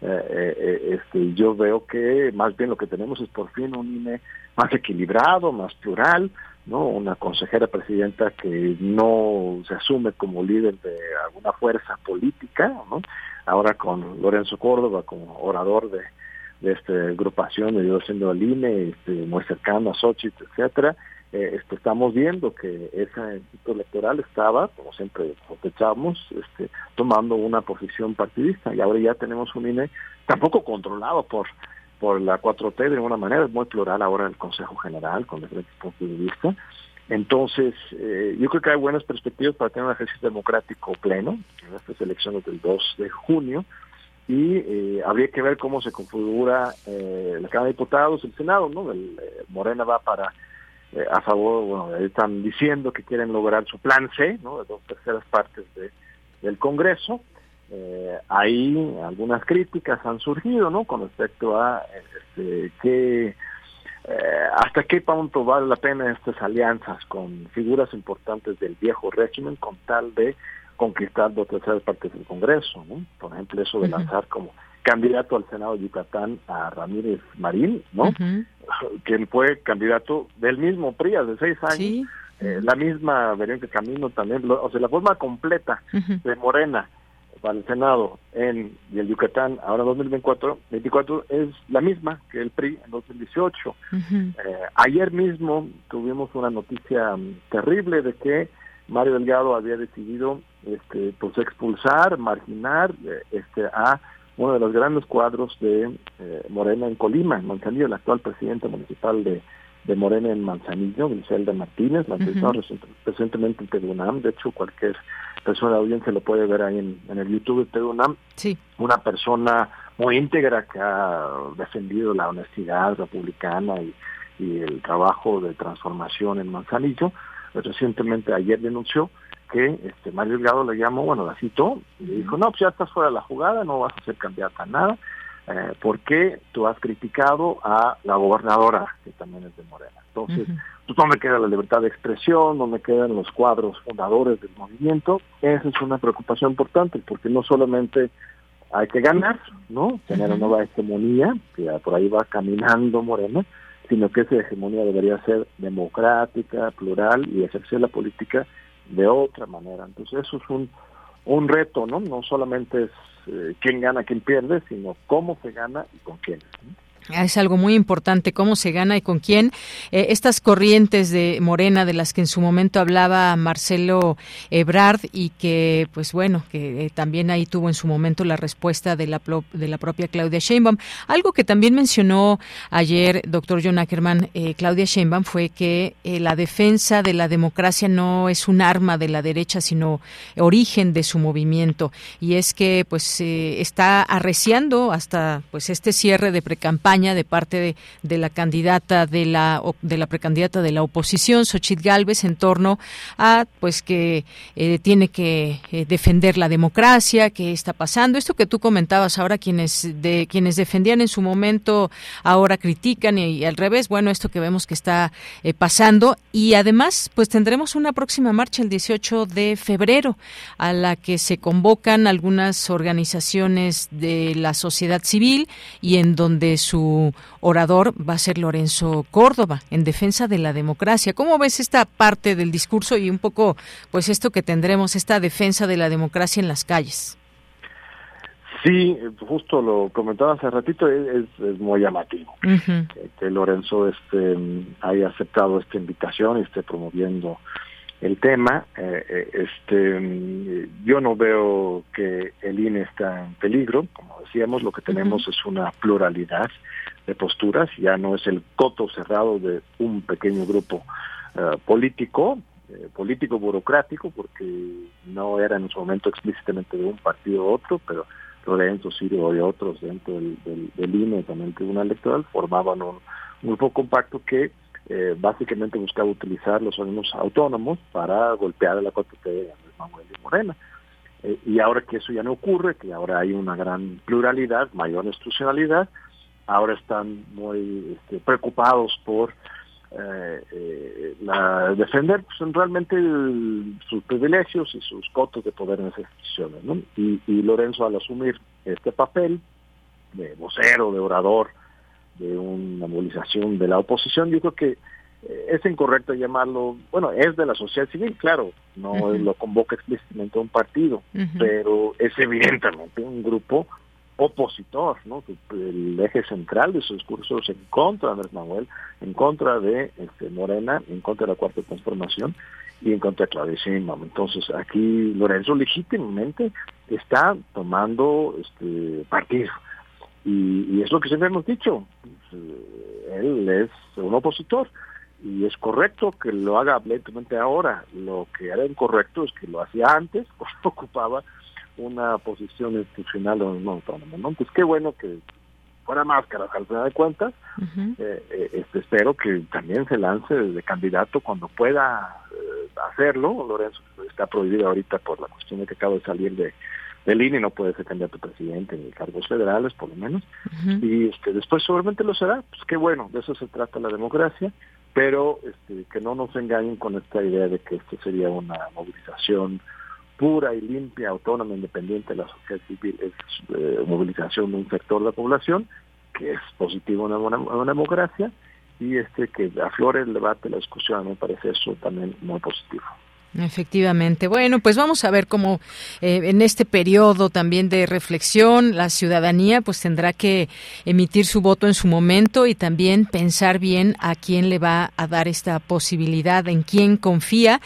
Eh, eh, eh, este, yo veo que más bien lo que tenemos es por fin un INE más equilibrado, más plural, no una consejera presidenta que no se asume como líder de alguna fuerza política, ¿no? ahora con Lorenzo Córdoba como orador de, de esta agrupación, yo siendo el INE, este, muy cercano a Xochitl, etcétera, eh, este, estamos viendo que ese electoral estaba, como siempre sospechamos, este, tomando una posición partidista y ahora ya tenemos un INE tampoco controlado por por la 4T de alguna manera, es muy plural ahora el Consejo General con diferentes puntos de vista. Entonces, eh, yo creo que hay buenas perspectivas para tener un ejercicio democrático pleno en estas elecciones del 2 de junio y eh, habría que ver cómo se configura eh, la Cámara de Diputados, el Senado, ¿no? El, Morena va para a favor, bueno, están diciendo que quieren lograr su plan C, ¿no? De dos terceras partes de, del Congreso. Ahí algunas críticas han surgido, ¿no? Con respecto a este, qué eh, ¿Hasta qué punto vale la pena estas alianzas con figuras importantes del viejo régimen con tal de conquistar dos terceras partes del Congreso? ¿no? Por ejemplo, eso de lanzar como candidato al Senado de Yucatán a Ramírez Marín, ¿no? Quien fue candidato del mismo PRI de seis años. Eh, la misma Verónica Camino también, o sea, la forma completa de Morena para el Senado en y el Yucatán ahora 2024 24 es la misma que el PRI en 2018. Eh, ayer mismo tuvimos una noticia mm, terrible de que Mario Delgado había decidido este pues expulsar, marginar eh, este a uno de los grandes cuadros de eh, Morena en Colima, en Manzanillo, el actual presidente municipal de, de Morena en Manzanillo, Griselda Martínez, la entrevistaron recientemente en Tribunal, de hecho cualquier persona de audiencia lo puede ver ahí en, el YouTube de UNAM. Sí. Una persona muy íntegra que ha defendido la honestidad republicana y, el trabajo de transformación en Manzanillo. Recientemente ayer denunció que este Mario Delgado le llamó, bueno, la citó y le dijo, no, pues ya estás fuera de la jugada, no vas a ser candidata a nada, eh, porque tú has criticado a la gobernadora, que también es de Morena. Entonces, pues, ¿dónde queda la libertad de expresión? ¿Dónde quedan los cuadros fundadores del movimiento? Esa es una preocupación importante, porque no solamente hay que ganar, ¿no? Tener una nueva hegemonía, que por ahí va caminando Morena, sino que esa hegemonía debería ser democrática, plural y ejercer la política de otra manera. Entonces eso es un, un reto, ¿no? No solamente es eh, quién gana, quién pierde, sino cómo se gana y con quién. Es algo muy importante cómo se gana y con quién. Eh, estas corrientes de Morena de las que en su momento hablaba Marcelo Ebrard y que, pues bueno, que eh, también ahí tuvo en su momento la respuesta de la, de la propia Claudia Sheinbaum. Algo que también mencionó ayer doctor John Ackerman, eh, Claudia Sheinbaum, fue que la defensa de la democracia no es un arma de la derecha, sino origen de su movimiento. Y es que, pues, está arreciando hasta pues este cierre de precampaña de parte de, la candidata de la de la precandidata de la oposición, Xochitl Galvez, en torno a pues que eh, tiene que eh, defender la democracia, qué está pasando. Esto que tú comentabas ahora, quienes de quienes defendían en su momento ahora critican y, al revés. Bueno, esto que vemos que está eh, pasando y además pues tendremos una próxima marcha el 18 de febrero a la que se convocan algunas organizaciones de la sociedad civil y en donde su orador va a ser Lorenzo Córdoba en defensa de la democracia. ¿Cómo ves esta parte del discurso y un poco pues esto que tendremos esta defensa de la democracia en las calles? Sí, justo lo comentaba hace ratito, es, muy llamativo que Lorenzo este, haya aceptado esta invitación y esté promoviendo el tema. Eh, eh, este, yo no veo que el INE está en peligro, como decíamos, lo que tenemos es una pluralidad de posturas, ya no es el coto cerrado de un pequeño grupo eh, político, político burocrático, porque no era en su momento explícitamente de un partido u otro, pero Lorenzo, Sirio y otros dentro del, del, INE, también Tribunal Electoral, formaban un, grupo compacto que eh, básicamente buscaba utilizar los órganos autónomos para golpear a la 4T de Manuel y Morena. Eh, y ahora que eso ya no ocurre, que ahora hay una gran pluralidad, mayor institucionalidad, ahora están muy este, preocupados por eh, eh, la, defender pues, realmente sus privilegios y sus cotos de poder en esas instituciones. ¿no? Y, Lorenzo al asumir este papel de vocero, de orador, de una movilización de la oposición, yo creo que eh, es incorrecto llamarlo, bueno, es de la sociedad civil, claro, no lo convoca explícitamente a un partido, pero es evidentemente un grupo opositor, ¿no? El eje central de su discurso es en contra de Andrés Manuel, en contra de este, Morena, en contra de la Cuarta Transformación y en contra de Claudia Sheinbaum. Entonces aquí Lorenzo legítimamente está tomando este partido y, es lo que siempre hemos dicho. Eh, él es un opositor y es correcto que lo haga abiertamente ahora. Lo que era incorrecto es que lo hacía antes, *laughs* ocupaba una posición institucional o no autónomo, ¿no? Pues qué bueno que fuera máscara al final de cuentas. Eh, eh, este, espero que también se lance de candidato cuando pueda eh, hacerlo. Lorenzo está prohibido ahorita por la cuestión de que acaba de salir de del INE no puede ser candidato a presidente ni cargos federales por lo menos y este después seguramente lo será pues qué bueno de eso se trata la democracia pero este, que no nos engañen con esta idea de que esto sería una movilización pura y limpia, autónoma, independiente de la sociedad civil, es eh, movilización de un sector de la población, que es positivo en una, democracia, y este que aflore el debate, la discusión, me parece eso también muy positivo. Efectivamente. Bueno, pues vamos a ver cómo eh, en este periodo también de reflexión la ciudadanía pues tendrá que emitir su voto en su momento y también pensar bien a quién le va a dar esta posibilidad, en quién confía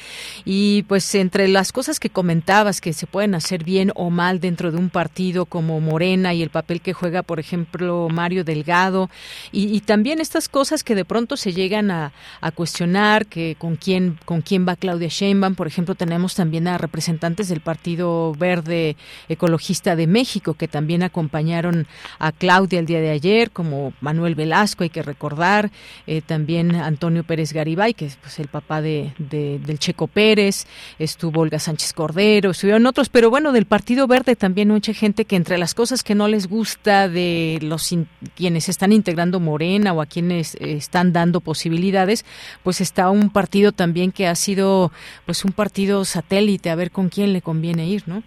y pues entre las cosas que comentabas que se pueden hacer bien o mal dentro de un partido como Morena y el papel que juega por ejemplo Mario Delgado y, también estas cosas que de pronto se llegan a, a cuestionar que con quién con quién va Claudia Sheinbaum por ejemplo, tenemos también a representantes del Partido Verde Ecologista de México que también acompañaron a Claudia el día de ayer, como Manuel Velasco, hay que recordar, eh, también Antonio Pérez Garibay, que es pues, el papá de, del Checo Pérez, estuvo Olga Sánchez Cordero, estuvieron otros, pero bueno, del Partido Verde también mucha gente que entre las cosas que no les gusta de los quienes están integrando Morena o a quienes están dando posibilidades, pues está un partido también que ha sido pues un un partido satélite, a ver con quién le conviene ir, ¿no?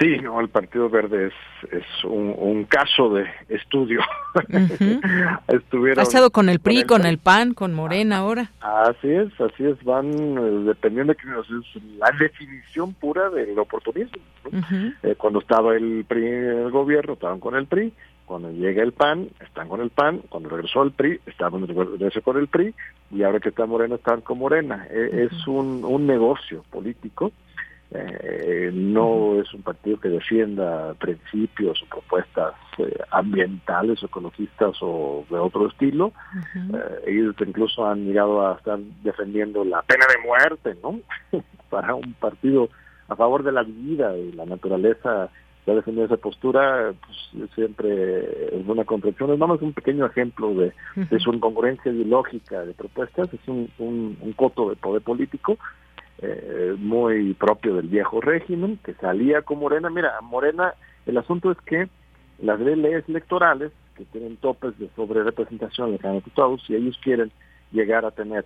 Sí, no, el Partido Verde es, es un, caso de estudio. *laughs* Estuvieron ha estado con el PRI, con el PAN, con Morena ahora. Así es, así es, van eh, dependiendo de quién es la definición pura del oportunismo. Eh, cuando estaba el PRI en el gobierno, estaban con el PRI, cuando llega el PAN, están con el PAN, cuando regresó el PRI, estaban con el PRI, y ahora que está Morena, están con Morena. E, es un, un negocio político, eh, no es un partido que defienda principios o propuestas eh, ambientales, ecologistas o de otro estilo. Eh, ellos incluso han llegado a estar defendiendo la pena de muerte, ¿no? *laughs* Para un partido a favor de la vida y la naturaleza se ha defendido esa postura, pues siempre es una contradicción. Es más un pequeño ejemplo de, su incongruencia ideológica de propuestas, es un, un, coto de poder político eh, muy propio del viejo régimen, que salía con Morena. Mira, Morena, el asunto es que las leyes electorales, que tienen topes de sobre representación de cada diputado, si ellos quieren llegar a tener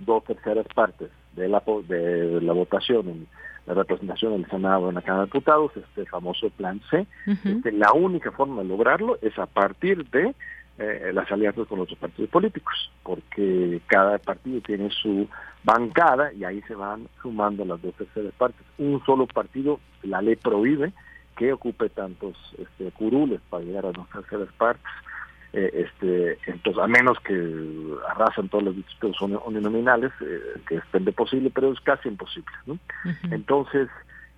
dos terceras partes de la, de la votación en la representación del Senado en la Cámara de Diputados, este famoso plan C. Este, la única forma de lograrlo es a partir de eh, las alianzas con otros partidos políticos, porque cada partido tiene su bancada y ahí se van sumando las dos terceras partes. Un solo partido, la ley prohíbe que ocupe tantos este, curules para llegar a dos terceras partes. Eh, este entonces a menos que arrasen todos los distritos uninominales eh, que es de posible pero es casi imposible ¿no? entonces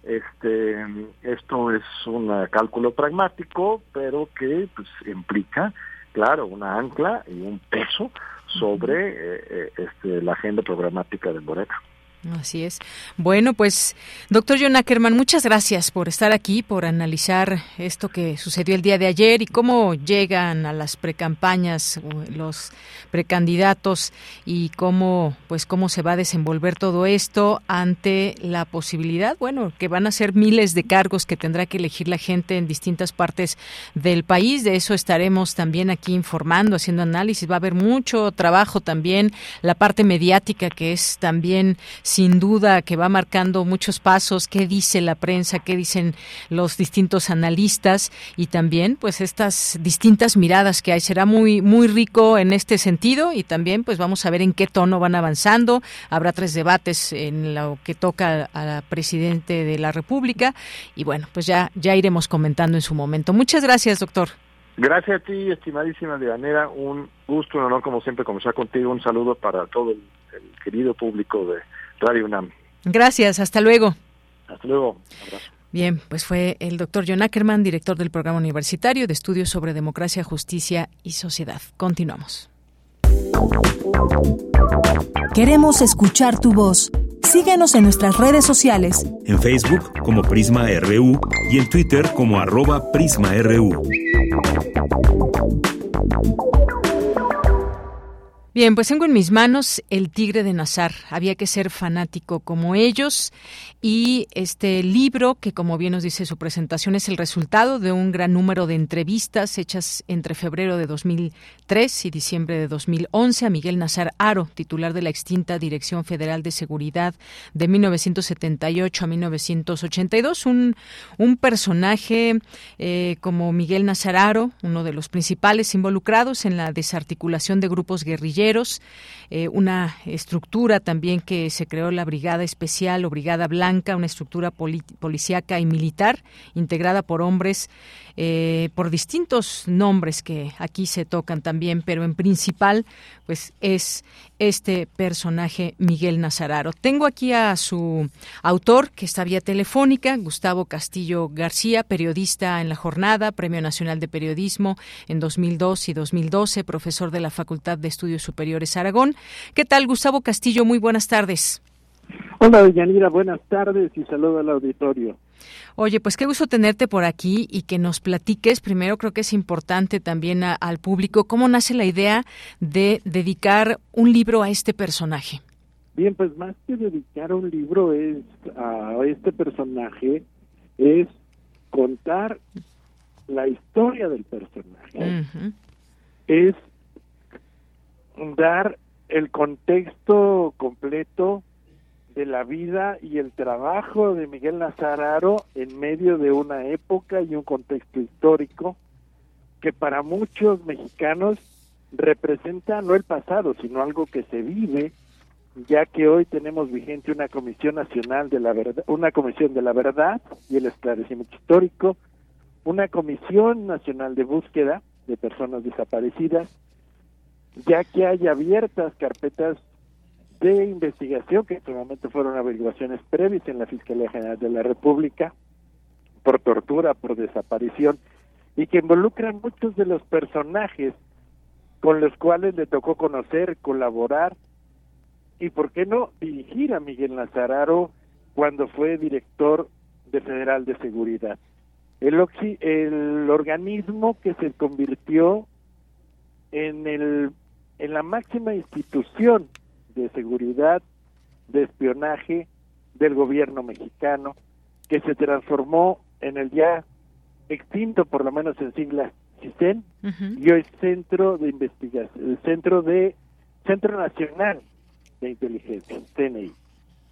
este esto es un cálculo pragmático pero que pues implica claro una ancla y un peso sobre eh, este, la agenda programática del Morena Así es. Bueno, pues, doctor John Ackerman, muchas gracias por estar aquí, por analizar esto que sucedió el día de ayer y cómo llegan a las precampañas los precandidatos y cómo, pues, cómo se va a desenvolver todo esto ante la posibilidad, bueno, que van a ser miles de cargos que tendrá que elegir la gente en distintas partes del país. De eso estaremos también aquí informando, haciendo análisis. Va a haber mucho trabajo también, la parte mediática que es también sin duda que va marcando muchos pasos, qué dice la prensa, qué dicen los distintos analistas y también pues estas distintas miradas que hay. Será muy muy rico en este sentido y también pues vamos a ver en qué tono van avanzando. Habrá tres debates en lo que toca al presidente de la República y bueno, pues ya ya iremos comentando en su momento. Muchas gracias, doctor. Gracias a ti, estimadísima Dianera. Un gusto, un honor, como siempre, conversar contigo. Un saludo para todo el querido público de Radio UNAM. Gracias, hasta luego. Hasta luego, abrazo. Bien, pues fue el doctor John Ackerman, director del Programa Universitario de Estudios sobre Democracia, Justicia y Sociedad. Continuamos. Queremos escuchar tu voz. Síguenos en nuestras redes sociales. En Facebook como Prisma RU y en Twitter como arroba PrismaRU. Bien, pues tengo en mis manos El Tigre de Nazar. Había que ser fanático como ellos y este libro, que como bien nos dice su presentación, es el resultado de un gran número de entrevistas hechas entre febrero de 2003 y diciembre de 2011 a Miguel Nazar Aro, titular de la extinta Dirección Federal de Seguridad de 1978 a 1982. Un, un personaje eh, como Miguel Nazar Aro, uno de los principales involucrados en la desarticulación de grupos guerrilleros eh, una estructura también que se creó la Brigada Especial o Brigada Blanca, una estructura policíaca y militar integrada por hombres eh, por distintos nombres que aquí se tocan también, pero en principal, pues es este personaje Miguel Nazararo. Tengo aquí a su autor, que está vía telefónica, Gustavo Castillo García, periodista en la jornada, Premio Nacional de Periodismo en 2002 y 2012, profesor de la Facultad de Estudios Superiores Aragón. ¿Qué tal, Gustavo Castillo? Muy buenas tardes. Hola, Yanira, buenas tardes y saludo al auditorio. Oye, pues qué gusto tenerte por aquí y que nos platiques. Primero creo que es importante también al público cómo nace la idea de dedicar un libro a este personaje. Bien, pues más que dedicar un libro es a este personaje es contar la historia del personaje. Es dar el contexto completo de la vida y el trabajo de Miguel Nazararo en medio de una época y un contexto histórico que para muchos mexicanos representa no el pasado, sino algo que se vive, ya que hoy tenemos vigente una Comisión Nacional de la Verdad, una Comisión de la Verdad y el Esclarecimiento Histórico, una Comisión Nacional de Búsqueda de Personas Desaparecidas, ya que hay abiertas carpetas de investigación, que en este momento fueron averiguaciones previas en la Fiscalía General de la República, por tortura, por desaparición, y que involucran muchos de los personajes con los cuales le tocó conocer, colaborar, y por qué no dirigir a Miguel Nazararo cuando fue director de Federal de Seguridad. el, el organismo que se convirtió en, el, en la máxima institución de seguridad, de espionaje del gobierno mexicano, que se transformó en el ya extinto, por lo menos en siglas CISEN, y hoy Centro de Investigación, el Centro de Centro Nacional de Inteligencia, CNI.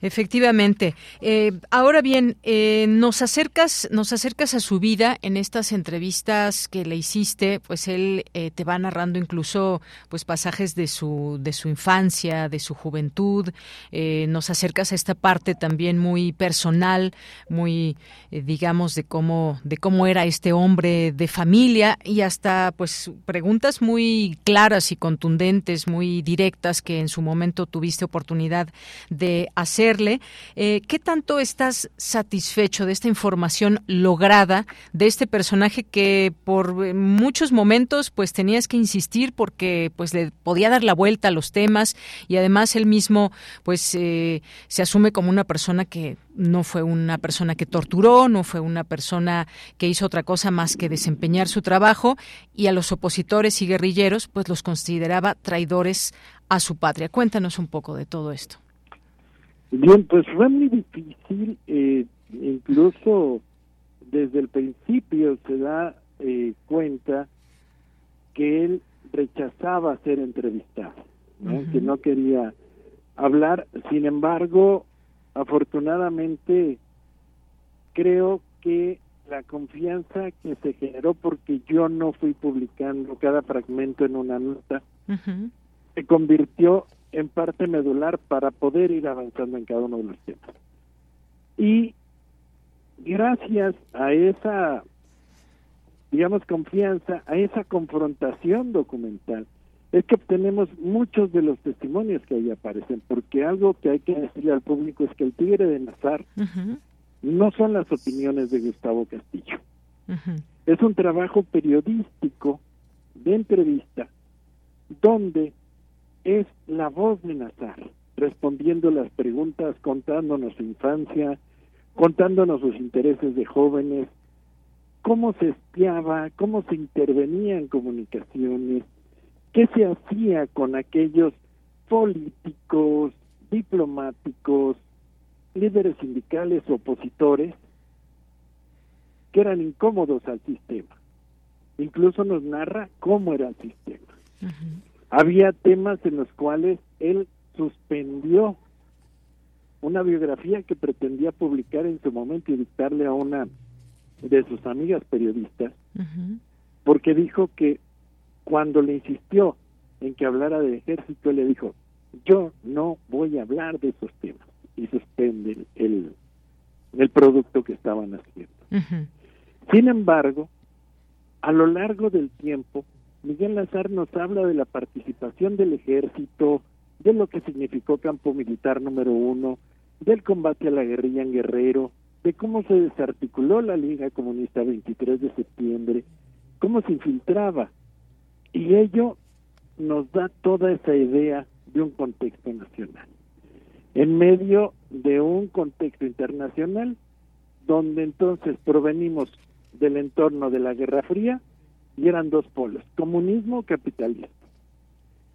Efectivamente. Eh, ahora bien, eh, nos acercas, nos acercas a su vida en estas entrevistas que le hiciste. Pues él eh, te va narrando incluso, pues pasajes de su de su infancia, de su juventud. nos acercas a esta parte también muy personal, muy, digamos, de cómo de cómo era este hombre de familia y hasta, pues, preguntas muy claras y contundentes, muy directas que en su momento tuviste oportunidad de hacer eh, ¿Qué tanto estás satisfecho de esta información lograda de este personaje que por eh, muchos momentos pues tenías que insistir porque pues le podía dar la vuelta a los temas y además él mismo pues eh, se asume como una persona que no fue una persona que torturó, no fue una persona que hizo otra cosa más que desempeñar su trabajo y a los opositores y guerrilleros pues los consideraba traidores a su patria. Cuéntanos un poco de todo esto. Bien, pues fue muy difícil, eh, incluso desde el principio se da eh, cuenta que él rechazaba ser entrevistado, que no quería hablar. Sin embargo, afortunadamente, creo que la confianza que se generó porque yo no fui publicando cada fragmento en una nota, se convirtió en parte medular para poder ir avanzando en cada uno de los temas. Y gracias a esa, digamos, confianza, a esa confrontación documental, es que obtenemos muchos de los testimonios que ahí aparecen, porque algo que hay que decirle al público es que el Tigre de Nazar no son las opiniones de Gustavo Castillo. Es un trabajo periodístico de entrevista donde es la voz de Nazar, respondiendo las preguntas, contándonos su infancia, contándonos sus intereses de jóvenes, cómo se espiaba, cómo se intervenía en comunicaciones, qué se hacía con aquellos políticos, diplomáticos, líderes sindicales, opositores, que eran incómodos al sistema. Incluso nos narra cómo era el sistema. Había temas en los cuales él suspendió una biografía que pretendía publicar en su momento y dictarle a una de sus amigas periodistas, porque dijo que cuando le insistió en que hablara del ejército, le dijo, yo no voy a hablar de esos temas, y suspende el, el producto que estaban haciendo. Sin embargo, a lo largo del tiempo, Miguel Lazar nos habla de la participación del ejército, de lo que significó campo militar número uno, del combate a la guerrilla en Guerrero, de cómo se desarticuló la Liga Comunista 23 de septiembre, cómo se infiltraba. Y ello nos da toda esa idea de un contexto nacional. En medio de un contexto internacional, donde entonces provenimos del entorno de la Guerra Fría, y eran dos polos, comunismo o capitalismo.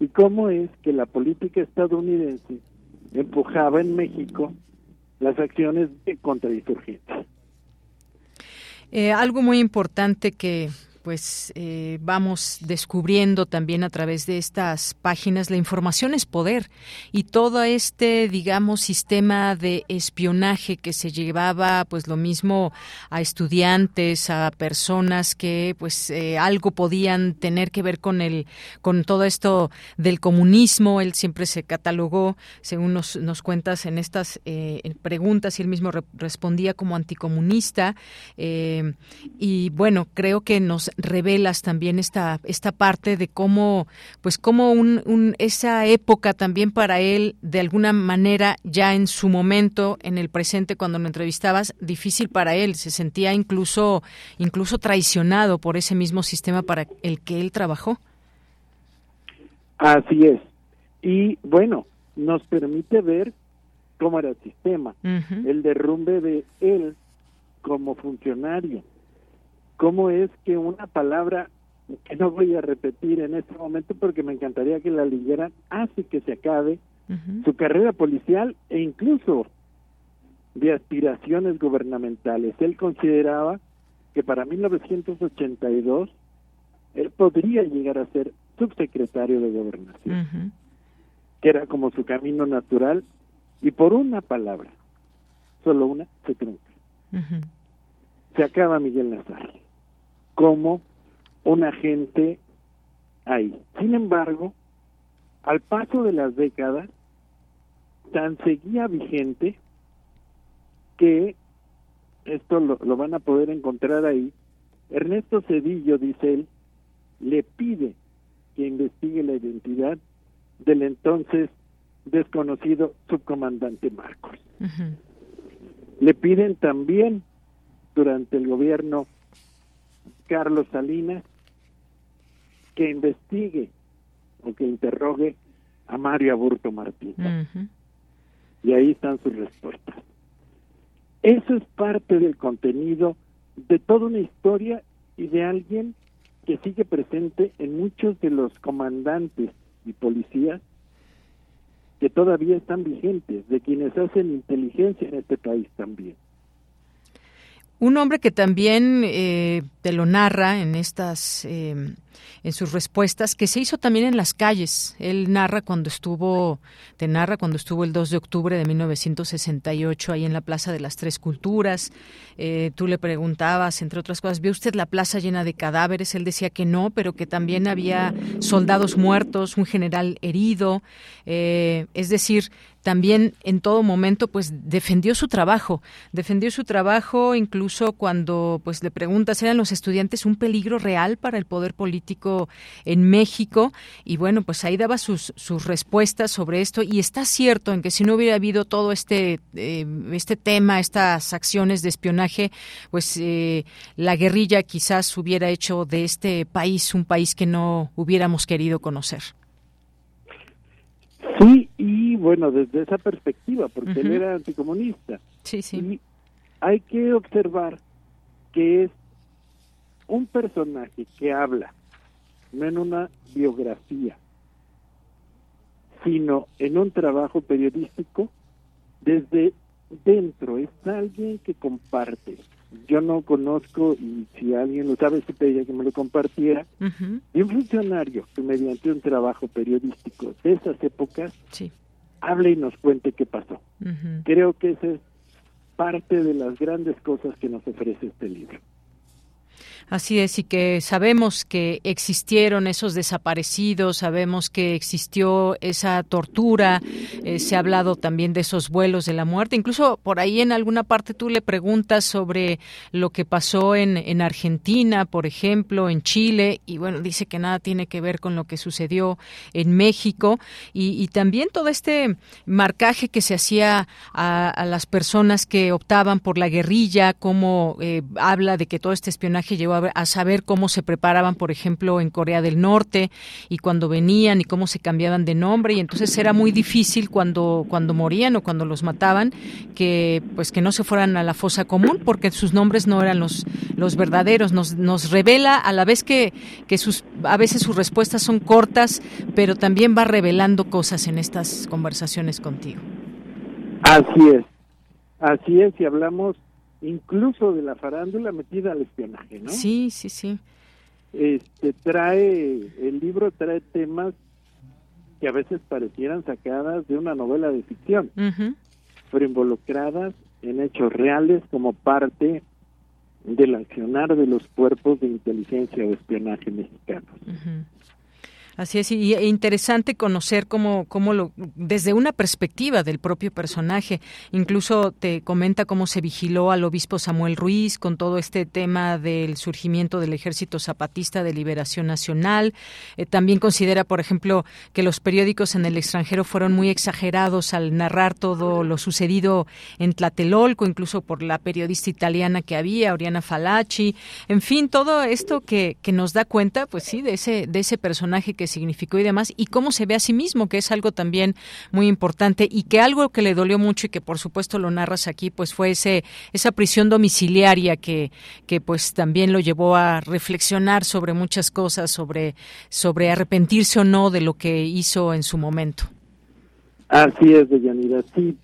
Y cómo es que la política estadounidense empujaba en México las acciones de contrainsurgencia. Eh, algo muy importante que pues eh, vamos descubriendo también a través de estas páginas la información es poder. Y todo este digamos sistema de espionaje que se llevaba pues lo mismo a estudiantes a personas que pues eh, algo podían tener que ver con el con todo esto del comunismo. Él siempre se catalogó según nos, nos cuentas en estas eh, preguntas y él mismo respondía como anticomunista. Y bueno creo que nos revelas también esta esta parte de cómo pues cómo un, esa época también para él de alguna manera ya en su momento en el presente cuando lo entrevistabas difícil para él. Se sentía incluso incluso traicionado por ese mismo sistema para el que él trabajó. Así es. Y bueno nos permite ver cómo era el sistema. El derrumbe de él como funcionario cómo es que una palabra que no voy a repetir en este momento porque me encantaría que la leyeran hace que se acabe su carrera policial e incluso de aspiraciones gubernamentales. Él consideraba que para 1982 él podría llegar a ser subsecretario de gobernación, que era como su camino natural, y por una palabra, solo una, se trunca. Se acaba Miguel Nazar como un agente ahí. Sin embargo, al paso de las décadas, tan seguía vigente que esto lo, lo, van a poder encontrar ahí. Ernesto Cedillo, dice él, le pide que investigue la identidad del entonces desconocido subcomandante Marcos. Le piden también durante el gobierno Carlos Salinas que investigue o que interrogue a Mario Aburto Martínez. Y ahí están sus respuestas. Eso es parte del contenido de toda una historia y de alguien que sigue presente en muchos de los comandantes y policías que todavía están vigentes, de quienes hacen inteligencia en este país también. Un hombre que también eh, te lo narra en estas, eh, en sus respuestas, que se hizo también en las calles. Él narra cuando estuvo, te narra cuando estuvo el 2 de octubre de 1968 ahí en la Plaza de las Tres Culturas. Eh, tú le preguntabas, entre otras cosas, ¿vio usted la plaza llena de cadáveres? Él decía que no, pero que también había soldados muertos, un general herido. es decir, también en todo momento pues defendió su trabajo, defendió su trabajo incluso cuando pues le preguntas eran los estudiantes un peligro real para el poder político en México y bueno pues ahí daba sus, sus respuestas sobre esto y está cierto en que si no hubiera habido todo este eh, este tema estas acciones de espionaje pues eh, la guerrilla quizás hubiera hecho de este país un país que no hubiéramos querido conocer. Sí, y bueno, desde esa perspectiva, porque él era anticomunista. Sí, sí. Y hay que observar que es un personaje que habla, no en una biografía, sino en un trabajo periodístico desde dentro. Es alguien que comparte, yo no conozco y si alguien lo sabe se pediría que me lo compartiera. Y un funcionario que mediante un trabajo periodístico de esas épocas hable y nos cuente qué pasó. Creo que esa es parte de las grandes cosas que nos ofrece este libro Así es, y que sabemos que existieron esos desaparecidos, sabemos que existió esa tortura, eh, se ha hablado también de esos vuelos de la muerte, incluso por ahí en alguna parte tú le preguntas sobre lo que pasó en, en Argentina, por ejemplo, en Chile, y bueno, dice que nada tiene que ver con lo que sucedió en México, y, también todo este marcaje que se hacía a, las personas que optaban por la guerrilla, como eh, habla de que todo este espionaje llevó a, saber cómo se preparaban, por ejemplo, en Corea del Norte y cuando venían y cómo se cambiaban de nombre y entonces era muy difícil cuando cuando morían o cuando los mataban que pues que no se fueran a la fosa común porque sus nombres no eran los los verdaderos. Nos nos revela a la vez que que sus a veces sus respuestas son cortas, pero también va revelando cosas en estas conversaciones contigo. Así es. Así es, y hablamos incluso de la farándula metida al espionaje, ¿no? Sí, sí, sí. Este trae el libro trae temas que a veces parecieran sacadas de una novela de ficción, pero involucradas en hechos reales como parte del accionar de los cuerpos de inteligencia o espionaje mexicanos. Así es, y interesante conocer cómo, cómo lo, desde una perspectiva del propio personaje, incluso te comenta cómo se vigiló al obispo Samuel Ruiz con todo este tema del surgimiento del Ejército Zapatista de Liberación Nacional. Eh, también considera, por ejemplo, que los periódicos en el extranjero fueron muy exagerados al narrar todo lo sucedido en Tlatelolco, incluso por la periodista italiana que había, Oriana Falaci. En fin, todo esto que, que nos da cuenta, pues sí, de ese, de ese personaje que significó y demás, y cómo se ve a sí mismo, que es algo también muy importante y que algo que le dolió mucho y que por supuesto lo narras aquí, pues fue ese, esa prisión domiciliaria que, que pues también lo llevó a reflexionar sobre muchas cosas, sobre, sobre arrepentirse o no de lo que hizo en su momento. Así es, Deyanira, sí.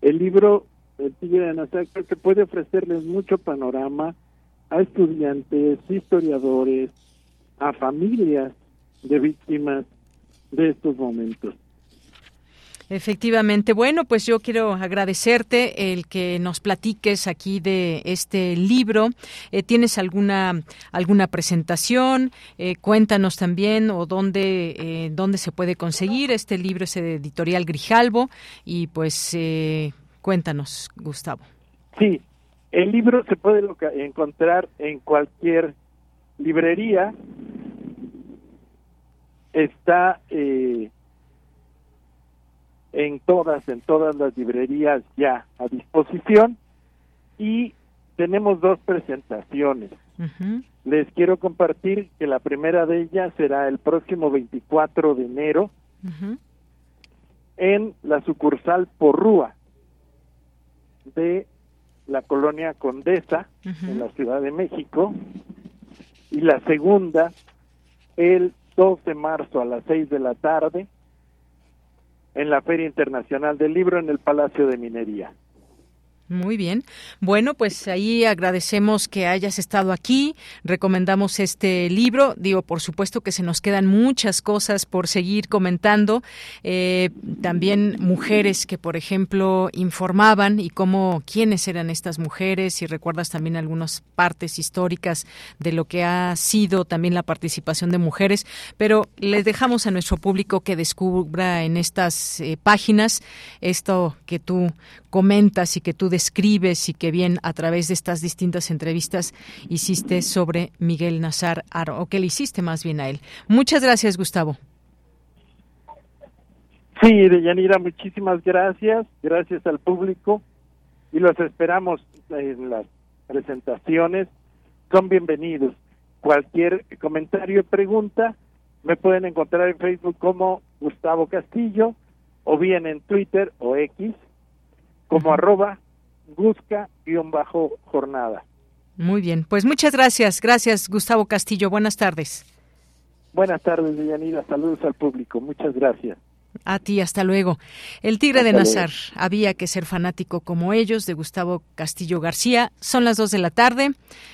El libro El Tigre de Nazar que puede ofrecerles mucho panorama a estudiantes, historiadores, a familias de víctimas de estos momentos. Efectivamente. Bueno, pues yo quiero agradecerte el que nos platiques aquí de este libro. Eh, ¿Tienes alguna alguna presentación? Eh, cuéntanos también o dónde eh, dónde se puede conseguir este libro, es de editorial Grijalvo y pues cuéntanos, Gustavo. Sí, el libro se puede encontrar en cualquier librería. Está eh, en todas, en todas las librerías ya a disposición. Y tenemos dos presentaciones. Les quiero compartir que la primera de ellas será el próximo 24 de enero en la sucursal Porrúa de la colonia Condesa en la Ciudad de México. Y la segunda el 2 de marzo a las 6 de la tarde en la Feria Internacional del Libro en el Palacio de Minería. Muy bien. Bueno, pues ahí agradecemos que hayas estado aquí. Recomendamos este libro. Digo, por supuesto que se nos quedan muchas cosas por seguir comentando. Eh, también mujeres que, por ejemplo, informaban y cómo, quiénes eran estas mujeres. Y recuerdas también algunas partes históricas de lo que ha sido también la participación de mujeres. Pero les dejamos a nuestro público que descubra en estas eh, páginas esto que tú comentas y que tú escribes y que bien a través de estas distintas entrevistas hiciste sobre Miguel Nazar Aro, o que le hiciste más bien a él. Muchas gracias, Gustavo. Sí, Deyanira, muchísimas gracias. Gracias al público y los esperamos en las presentaciones. Son bienvenidos. Cualquier comentario o pregunta me pueden encontrar en Facebook como Gustavo Castillo o bien en Twitter o X como arroba busca-jornada. Muy bien, pues muchas gracias. Gracias, Gustavo Castillo. Buenas tardes. Buenas tardes, Deyanira. Saludos al público. Muchas gracias. A ti, hasta luego. El Tigre de Nazar. Había que ser fanático como ellos, de Gustavo Castillo García. Son las dos de la tarde.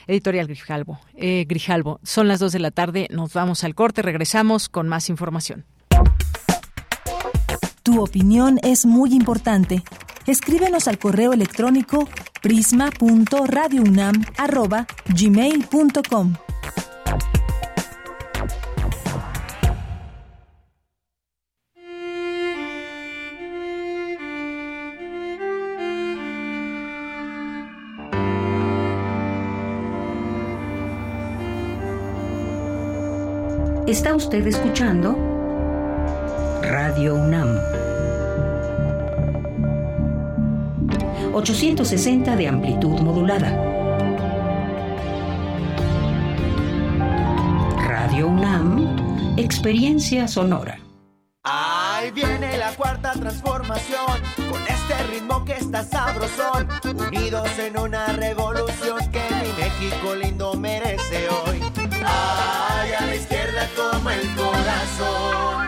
Editorial Grijalvo. Eh, Grijalvo. Son las dos de la tarde. Nos vamos al corte. Regresamos con más información. Tu opinión es muy importante escríbenos al correo electrónico prisma.radiounam@gmail.com. Está usted escuchando Radio UNAM 860 de amplitud modulada. Radio UNAM, experiencia sonora. Ahí viene la cuarta transformación, con este ritmo que está sabrosón, unidos en una revolución que mi México lindo merece hoy. Ay, a la izquierda como el corazón.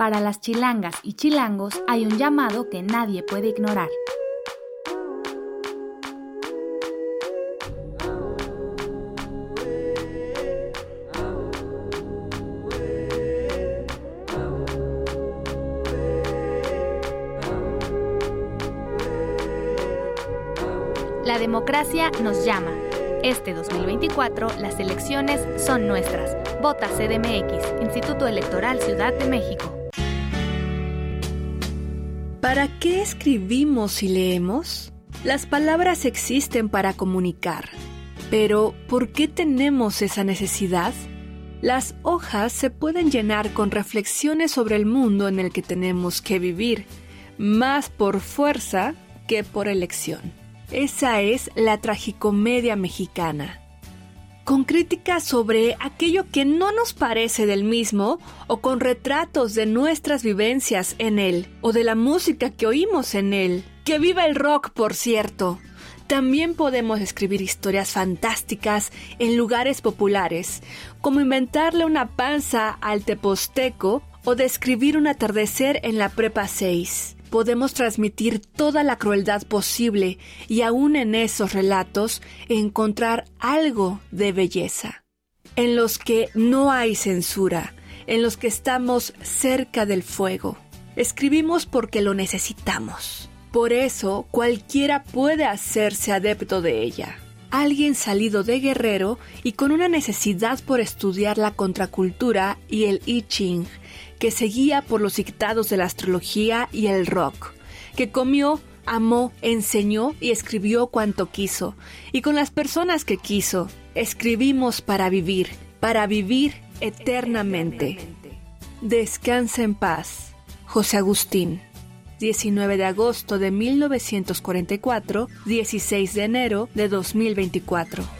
Para las chilangas y chilangos hay un llamado que nadie puede ignorar. La democracia nos llama. Este 2024 las elecciones son nuestras. Vota CDMX, Instituto Electoral Ciudad de México. ¿Para qué escribimos y leemos? Las palabras existen para comunicar. Pero, ¿por qué tenemos esa necesidad? Las hojas se pueden llenar con reflexiones sobre el mundo en el que tenemos que vivir, más por fuerza que por elección. Esa es la tragicomedia mexicana. Con críticas sobre aquello que no nos parece del mismo o con retratos de nuestras vivencias en él o de la música que oímos en él. Que viva el rock, por cierto. También podemos escribir historias fantásticas en lugares populares, como inventarle una panza al teposteco o describir un atardecer en la Prepa 6 podemos transmitir toda la crueldad posible y aún en esos relatos encontrar algo de belleza, en los que no hay censura, en los que estamos cerca del fuego. Escribimos porque lo necesitamos. Por eso cualquiera puede hacerse adepto de ella. Alguien salido de guerrero y con una necesidad por estudiar la contracultura y el I Ching que seguía por los dictados de la astrología y el rock, que comió, amó, enseñó y escribió cuanto quiso, y con las personas que quiso, escribimos para vivir, para vivir eternamente. Descansa en paz. José Agustín. 19 de agosto de 1944, 16 de enero de 2024.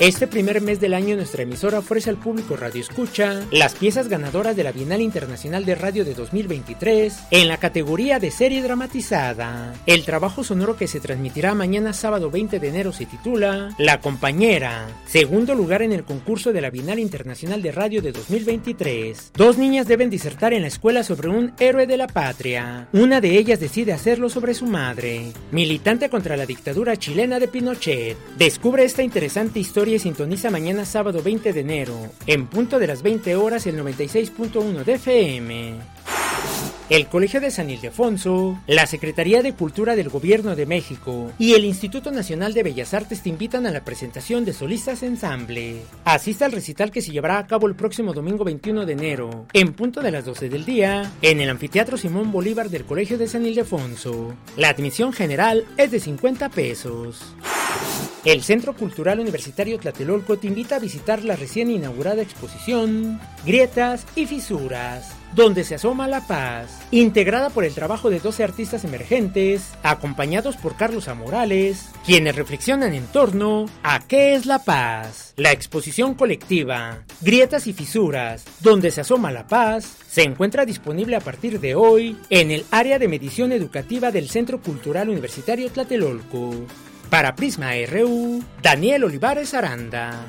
Este primer mes del año nuestra emisora ofrece al público Radio Escucha las piezas ganadoras de la Bienal Internacional de Radio de 2023 en la categoría de serie dramatizada. El trabajo sonoro que se transmitirá mañana sábado 20 de enero se titula La compañera, segundo lugar en el concurso de la Bienal Internacional de Radio de 2023. Dos niñas deben disertar en la escuela sobre un héroe de la patria. Una de ellas decide hacerlo sobre su madre, militante contra la dictadura chilena de Pinochet. Descubre esta interesante historia y sintoniza mañana sábado 20 de enero, en punto de las 20 horas el 96.1 de FM. El Colegio de San Ildefonso, la Secretaría de Cultura del Gobierno de México y el Instituto Nacional de Bellas Artes te invitan a la presentación de Solistas Ensamble. Asista al recital que se llevará a cabo el próximo domingo 21 de enero, en punto de las 12 del día, en el Anfiteatro Simón Bolívar del Colegio de San Ildefonso. La admisión general es de 50 pesos. El Centro Cultural Universitario Tlatelolco te invita a visitar la recién inaugurada exposición Grietas y Fisuras, donde se asoma la paz, integrada por el trabajo de 12 artistas emergentes, acompañados por Carlos Amorales, quienes reflexionan en torno a qué es la paz. La exposición colectiva Grietas y Fisuras, donde se asoma la paz, se encuentra disponible a partir de hoy en el área de medición educativa del Centro Cultural Universitario Tlatelolco. Para Prisma RU, Daniel Olivares Aranda.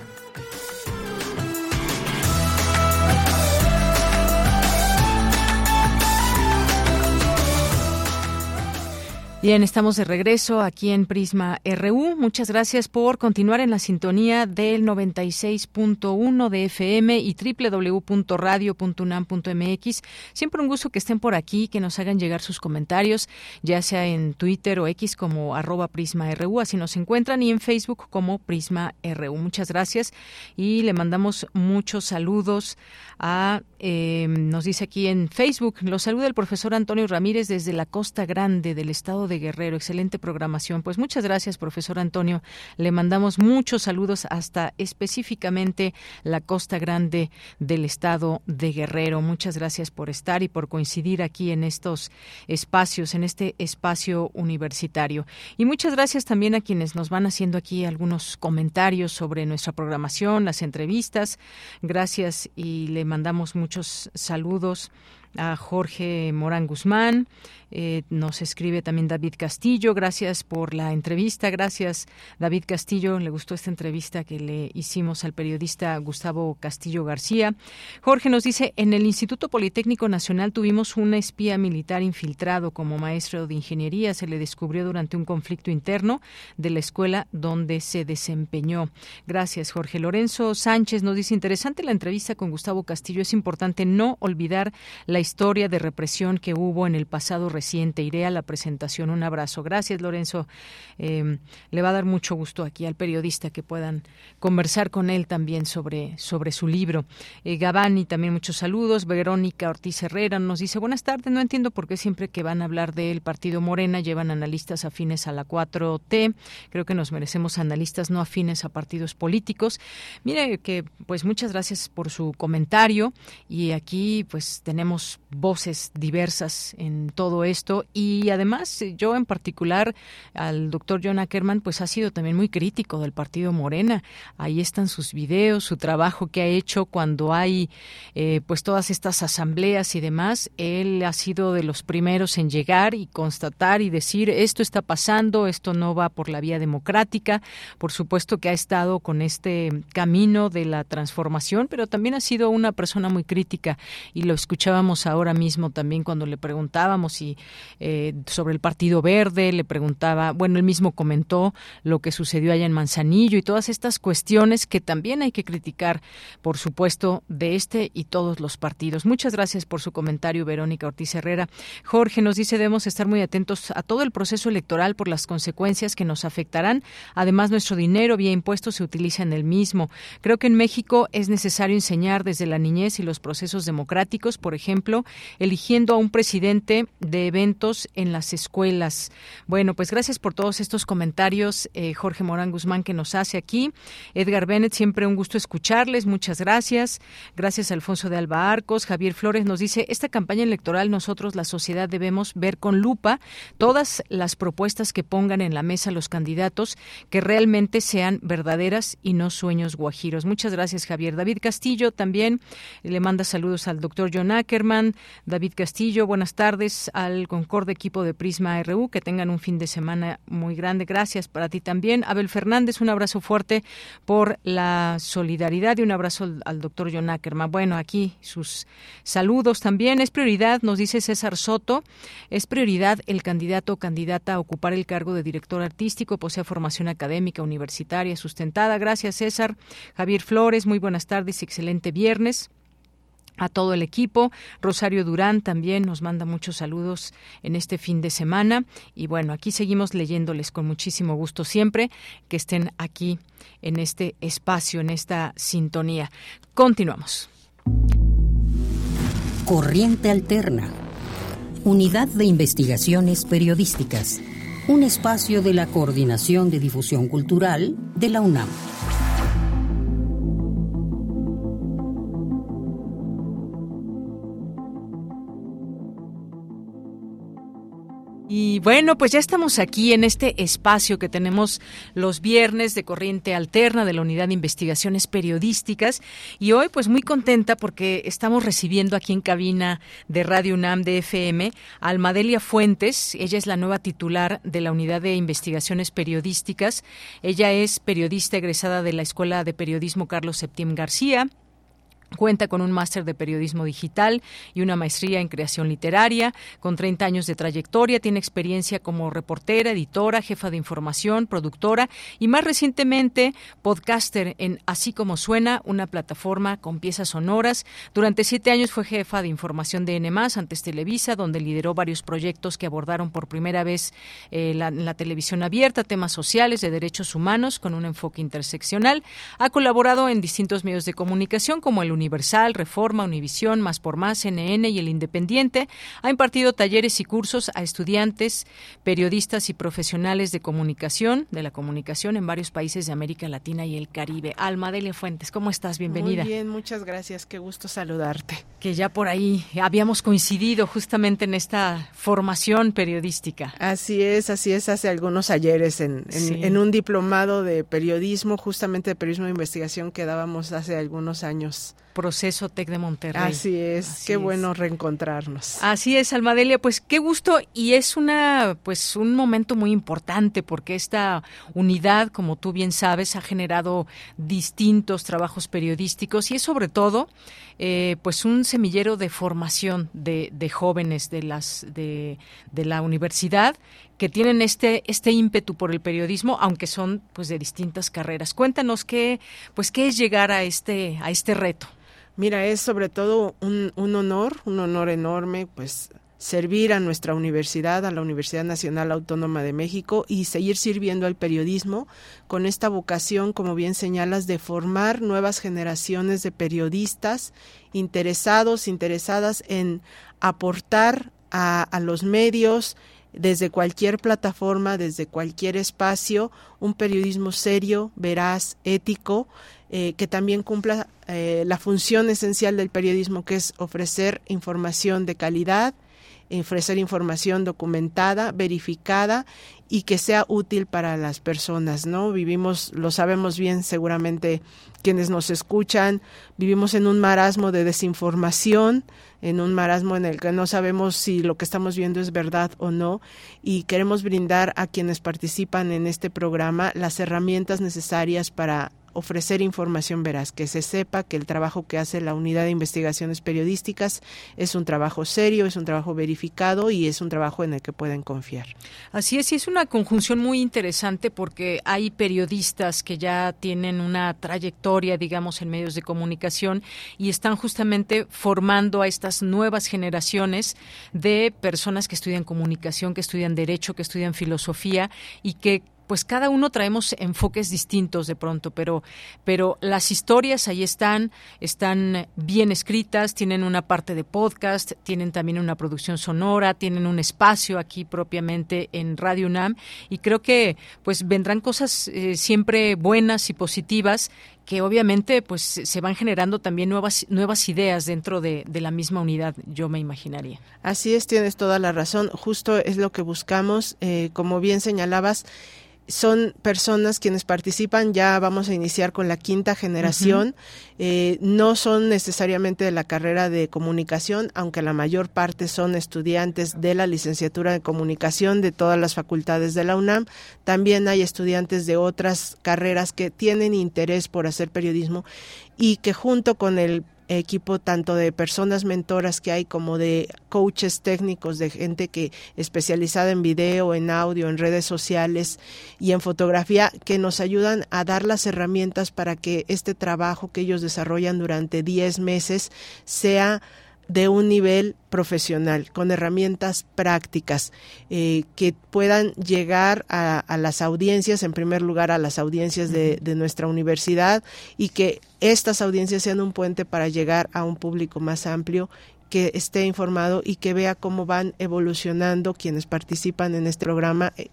Bien, estamos de regreso aquí en Prisma RU. Muchas gracias por continuar en la sintonía del 96.1 de FM y www.radio.unam.mx. Siempre un gusto que estén por aquí, que nos hagan llegar sus comentarios, ya sea en Twitter o X como arroba Prisma RU, así nos encuentran, y en Facebook como Prisma RU. Muchas gracias y le mandamos muchos saludos a, eh, nos dice aquí en Facebook, los saluda el profesor Antonio Ramírez desde la Costa Grande del estado de Guerrero. Excelente programación. Pues muchas gracias, profesor Antonio. Le mandamos muchos saludos hasta específicamente la Costa Grande del estado de Guerrero. Muchas gracias por estar y por coincidir aquí en estos espacios, en este espacio universitario. Y muchas gracias también a quienes nos van haciendo aquí algunos comentarios sobre nuestra programación, las entrevistas. Gracias y le mandamos muchos saludos a Jorge Morán Guzmán, eh, nos escribe también David Castillo, gracias por la entrevista, gracias David Castillo, le gustó esta entrevista que le hicimos al periodista Gustavo Castillo García. Jorge nos dice, en el Instituto Politécnico Nacional tuvimos un espía militar infiltrado como maestro de ingeniería, se le descubrió durante un conflicto interno de la escuela donde se desempeñó. Gracias Jorge. Lorenzo Sánchez nos dice, interesante la entrevista con Gustavo Castillo, es importante no olvidar la historia de represión que hubo en el pasado reciente. Iré a la presentación. Un abrazo. Gracias, Lorenzo. Eh, le va a dar mucho gusto aquí al periodista que puedan conversar con él también sobre, sobre su libro. Eh, Gabani, también muchos saludos. Verónica Ortiz Herrera nos dice, buenas tardes. No entiendo por qué siempre que van a hablar del partido Morena llevan analistas afines a la 4T. Creo que nos merecemos analistas no afines a partidos políticos. Mire que, pues muchas gracias por su comentario y aquí pues tenemos voces diversas en todo esto y además yo en particular al doctor John Ackerman pues ha sido también muy crítico del partido Morena. Ahí están sus videos, su trabajo que ha hecho cuando hay eh, pues todas estas asambleas y demás. Él ha sido de los primeros en llegar y constatar y decir esto está pasando, esto no va por la vía democrática. Por supuesto que ha estado con este camino de la transformación, pero también ha sido una persona muy crítica y lo escuchábamos ahora mismo también cuando le preguntábamos si eh, sobre el Partido Verde, le preguntaba, bueno, él mismo comentó lo que sucedió allá en Manzanillo y todas estas cuestiones que también hay que criticar, por supuesto, de este y todos los partidos. Muchas gracias por su comentario, Verónica Ortiz Herrera. Jorge nos dice, debemos estar muy atentos a todo el proceso electoral por las consecuencias que nos afectarán. Además, nuestro dinero vía impuestos se utiliza en el mismo. Creo que en México es necesario enseñar desde la niñez y los procesos democráticos, por ejemplo, eligiendo a un presidente de eventos en las escuelas. Bueno, pues gracias por todos estos comentarios, eh, Jorge Morán Guzmán, que nos hace aquí. Edgar Bennett, siempre un gusto escucharles. Muchas gracias. Gracias, Alfonso de Alba Arcos. Javier Flores nos dice, esta campaña electoral nosotros, la sociedad, debemos ver con lupa todas las propuestas que pongan en la mesa los candidatos que realmente sean verdaderas y no sueños guajiros. Muchas gracias, Javier. David Castillo también le manda saludos al doctor John Ackerman. David Castillo, buenas tardes al Concorde equipo de Prisma RU. Que tengan un fin de semana muy grande. Gracias para ti también. Abel Fernández, un abrazo fuerte por la solidaridad y un abrazo al, doctor John Ackerman. Bueno, aquí sus saludos también. Es prioridad, nos dice César Soto, es prioridad el candidato o candidata a ocupar el cargo de director artístico, posee formación académica universitaria sustentada. Gracias, César. Javier Flores, muy buenas tardes, excelente viernes a todo el equipo. Rosario Durán también nos manda muchos saludos en este fin de semana. Y bueno, aquí seguimos leyéndoles con muchísimo gusto siempre que estén aquí en este espacio, en esta sintonía. Continuamos. Corriente Alterna. Unidad de Investigaciones Periodísticas. Un espacio de la Coordinación de Difusión Cultural de la UNAM. Y bueno, pues ya estamos aquí en este espacio que tenemos los viernes de corriente alterna de la Unidad de Investigaciones Periodísticas. Y hoy pues muy contenta porque estamos recibiendo aquí en cabina de Radio UNAM de FM a Almadelia Fuentes, ella es la nueva titular de la Unidad de Investigaciones Periodísticas, ella es periodista egresada de la Escuela de Periodismo Carlos Septién García, Cuenta con un máster de periodismo digital y una maestría en creación literaria. Con 30 años de trayectoria, tiene experiencia como reportera, editora, jefa de información, productora y más recientemente podcaster en Así como Suena, una plataforma con piezas sonoras. Durante siete años fue jefa de información de N, antes Televisa, donde lideró varios proyectos que abordaron por primera vez eh, la, la televisión abierta, temas sociales, de derechos humanos, con un enfoque interseccional. Ha colaborado en distintos medios de comunicación como el Universal, Reforma, Univisión, Más por Más, CNN y El Independiente, ha impartido talleres y cursos a estudiantes, periodistas y profesionales de comunicación, de la comunicación en varios países de América Latina y el Caribe. Alma Delia Fuentes, ¿cómo estás? Bienvenida. Muy bien, muchas gracias, qué gusto saludarte. Que ya por ahí habíamos coincidido justamente en esta formación periodística. Así es, así es, hace algunos ayeres en, en, en un diplomado de periodismo, justamente de periodismo de investigación que dábamos hace algunos años. Proceso Tec de Monterrey. Así es, qué bueno reencontrarnos. Así es, Almadelia, pues qué gusto y es una pues un momento muy importante porque esta unidad, como tú bien sabes, ha generado distintos trabajos periodísticos y es sobre todo eh, pues un semillero de formación de, de jóvenes de las de, de la universidad que tienen este este ímpetu por el periodismo, aunque son pues de distintas carreras. Cuéntanos qué pues qué es llegar a este a este reto. Mira, es sobre todo un, un honor, un honor enorme, pues servir a nuestra universidad, a la Universidad Nacional Autónoma de México y seguir sirviendo al periodismo con esta vocación, como bien señalas, de formar nuevas generaciones de periodistas interesados, interesadas en aportar a, los medios, desde cualquier plataforma, desde cualquier espacio, un periodismo serio, veraz, ético, eh, que también cumpla eh, la función esencial del periodismo, que es ofrecer información de calidad, ofrecer información documentada, verificada y que sea útil para las personas, ¿no? Vivimos, lo sabemos bien seguramente quienes nos escuchan, vivimos en un marasmo de desinformación, en un marasmo en el que no sabemos si lo que estamos viendo es verdad o no y queremos brindar a quienes participan en este programa las herramientas necesarias para ofrecer información veraz, que se sepa que el trabajo que hace la Unidad de Investigaciones Periodísticas es un trabajo serio, es un trabajo verificado y es un trabajo en el que pueden confiar. Así es, y es una conjunción muy interesante porque hay periodistas que ya tienen una trayectoria, digamos, en medios de comunicación y están justamente formando a estas nuevas generaciones de personas que estudian comunicación, que estudian derecho, que estudian filosofía y que pues cada uno traemos enfoques distintos de pronto, pero, pero las historias ahí están, están bien escritas, tienen una parte de podcast, tienen también una producción sonora, tienen un espacio aquí propiamente en Radio UNAM y creo que pues vendrán cosas eh, siempre buenas y positivas que obviamente pues se van generando también nuevas nuevas ideas dentro de, de, la misma unidad, yo me imaginaría. Así es, tienes toda la razón. Justo es lo que buscamos, eh, como bien señalabas son personas quienes participan, ya vamos a iniciar con la quinta generación, uh -huh. eh, no son necesariamente de la carrera de comunicación, aunque la mayor parte son estudiantes de la licenciatura de comunicación de todas las facultades de la UNAM, también hay estudiantes de otras carreras que tienen interés por hacer periodismo y que junto con el equipo tanto de personas mentoras que hay como de coaches técnicos, de gente que especializada en video, en audio, en redes sociales y en fotografía, que nos ayudan a dar las herramientas para que este trabajo que ellos desarrollan durante 10 meses sea de un nivel profesional, con herramientas prácticas eh, que puedan llegar a, a, las audiencias, en primer lugar a las audiencias de, de, nuestra universidad y que estas audiencias sean un puente para llegar a un público más amplio que esté informado y que vea cómo van evolucionando quienes participan en este programa eh,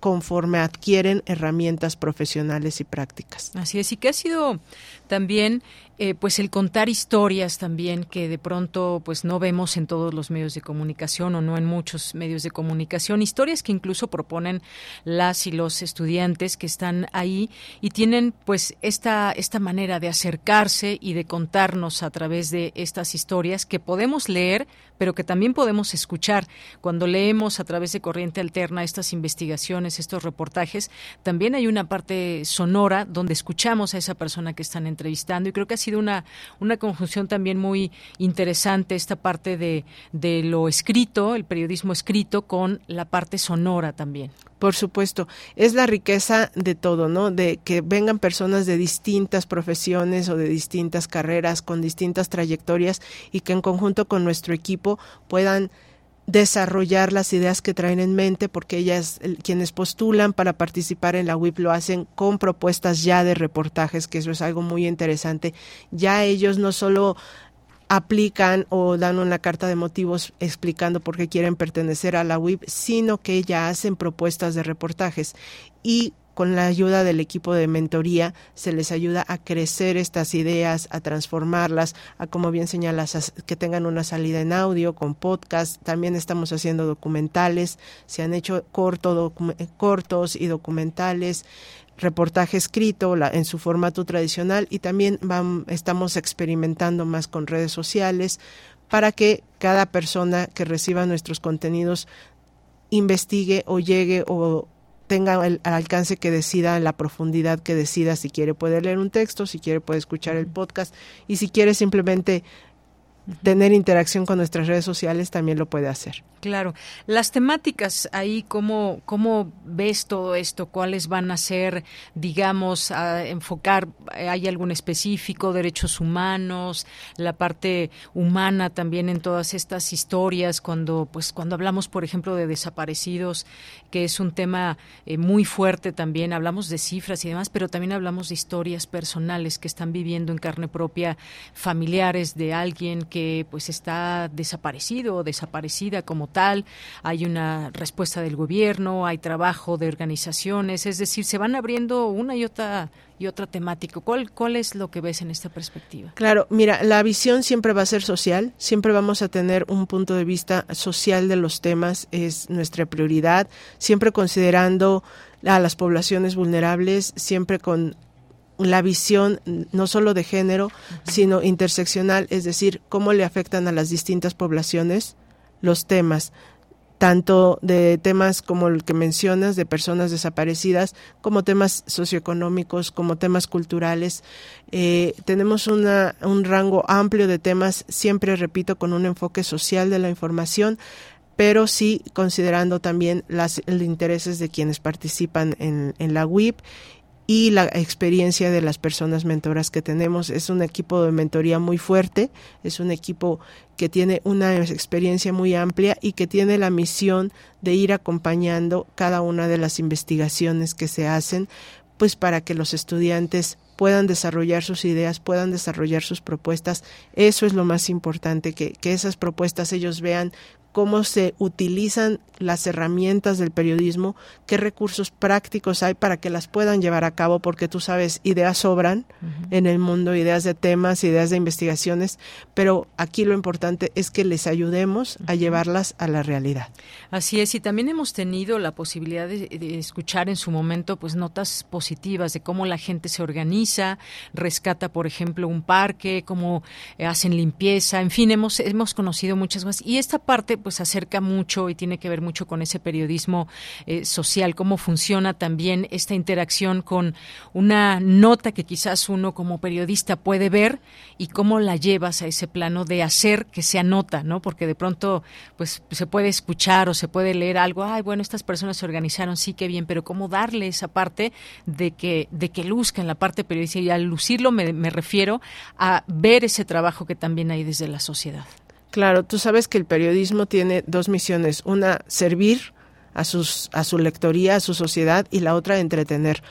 conforme adquieren herramientas profesionales y prácticas. Así es, y que ha sido también eh, pues el contar historias también que de pronto pues no vemos en todos los medios de comunicación o no en muchos medios de comunicación historias que incluso proponen las y los estudiantes que están ahí y tienen pues esta esta manera de acercarse y de contarnos a través de estas historias que podemos leer pero que también podemos escuchar cuando leemos a través de corriente alterna estas investigaciones estos reportajes también hay una parte sonora donde escuchamos a esa persona que están entrevistando y creo que así sido una, una conjunción también muy interesante esta parte de, de lo escrito, el periodismo escrito, con la parte sonora también. Por supuesto, es la riqueza de todo, ¿no? De que vengan personas de distintas profesiones o de distintas carreras, con distintas trayectorias y que en conjunto con nuestro equipo puedan desarrollar las ideas que traen en mente, porque ellas, quienes postulan para participar en la WIP, lo hacen con propuestas ya de reportajes, que eso es algo muy interesante. Ya ellos no solo aplican o dan una carta de motivos explicando por qué quieren pertenecer a la WIP, sino que ya hacen propuestas de reportajes. Y con la ayuda del equipo de mentoría se les ayuda a crecer estas ideas, a transformarlas, a como bien señalas, que tengan una salida en audio, con podcast. También estamos haciendo documentales, se han hecho corto, cortos y documentales reportaje escrito en su formato tradicional y también estamos experimentando más con redes sociales para que cada persona que reciba nuestros contenidos investigue o llegue o tenga el, alcance que decida, la profundidad que decida, si quiere puede leer un texto, si quiere puede escuchar el podcast y si quiere simplemente tener interacción con nuestras redes sociales también lo puede hacer. Claro. Las temáticas ahí, ¿cómo, cómo ves todo esto? ¿Cuáles van a ser, digamos, a enfocar? ¿Hay algún específico? ¿Derechos humanos? ¿La parte humana también en todas estas historias? Cuando, pues, cuando hablamos, por ejemplo, de desaparecidos, que es un tema eh, muy fuerte también, hablamos de cifras y demás, pero también hablamos de historias personales que están viviendo en carne propia familiares de alguien que pues está desaparecido o desaparecida como tal, hay una respuesta del gobierno, hay trabajo de organizaciones, es decir, se van abriendo una y otra y otra temática. ¿Cuál, ¿Cuál es lo que ves en esta perspectiva? Claro, mira, la visión siempre va a ser social, siempre vamos a tener un punto de vista social de los temas, es nuestra prioridad, siempre considerando a las poblaciones vulnerables, siempre con la visión no solo de género, sino interseccional, es decir, cómo le afectan a las distintas poblaciones los temas, tanto de temas como el que mencionas, de personas desaparecidas, como temas socioeconómicos, como temas culturales. Eh, tenemos una, un rango amplio de temas, siempre repito, con un enfoque social de la información, pero sí considerando también las, los intereses de quienes participan en, en la WIP y la experiencia de las personas mentoras que tenemos. Es un equipo de mentoría muy fuerte, es un equipo que tiene una experiencia muy amplia y que tiene la misión de ir acompañando cada una de las investigaciones que se hacen, pues para que los estudiantes puedan desarrollar sus ideas, puedan desarrollar sus propuestas. Eso es lo más importante, que, que esas propuestas ellos vean cómo se utilizan las herramientas del periodismo, qué recursos prácticos hay para que las puedan llevar a cabo, porque tú sabes, ideas sobran en el mundo, ideas de temas, ideas de investigaciones, pero aquí lo importante es que les ayudemos a llevarlas a la realidad. Así es, y también hemos tenido la posibilidad de, escuchar en su momento pues notas positivas de cómo la gente se organiza, rescata, por ejemplo, un parque, cómo hacen limpieza, en fin, hemos, hemos conocido muchas más. Y esta parte pues acerca mucho y tiene que ver mucho con ese periodismo eh, social, cómo funciona también esta interacción con una nota que quizás uno como periodista puede ver y cómo la llevas a ese plano de hacer que sea nota, ¿no? Porque de pronto pues se puede escuchar o se puede leer algo, ay, bueno, estas personas se organizaron, sí, qué bien, pero cómo darle esa parte de que de que luzca en la parte periodística y al lucirlo me, me refiero a ver ese trabajo que también hay desde la sociedad. Claro, tú sabes que el periodismo tiene dos misiones, una servir a sus a su lectoría, a su sociedad y la otra entretener.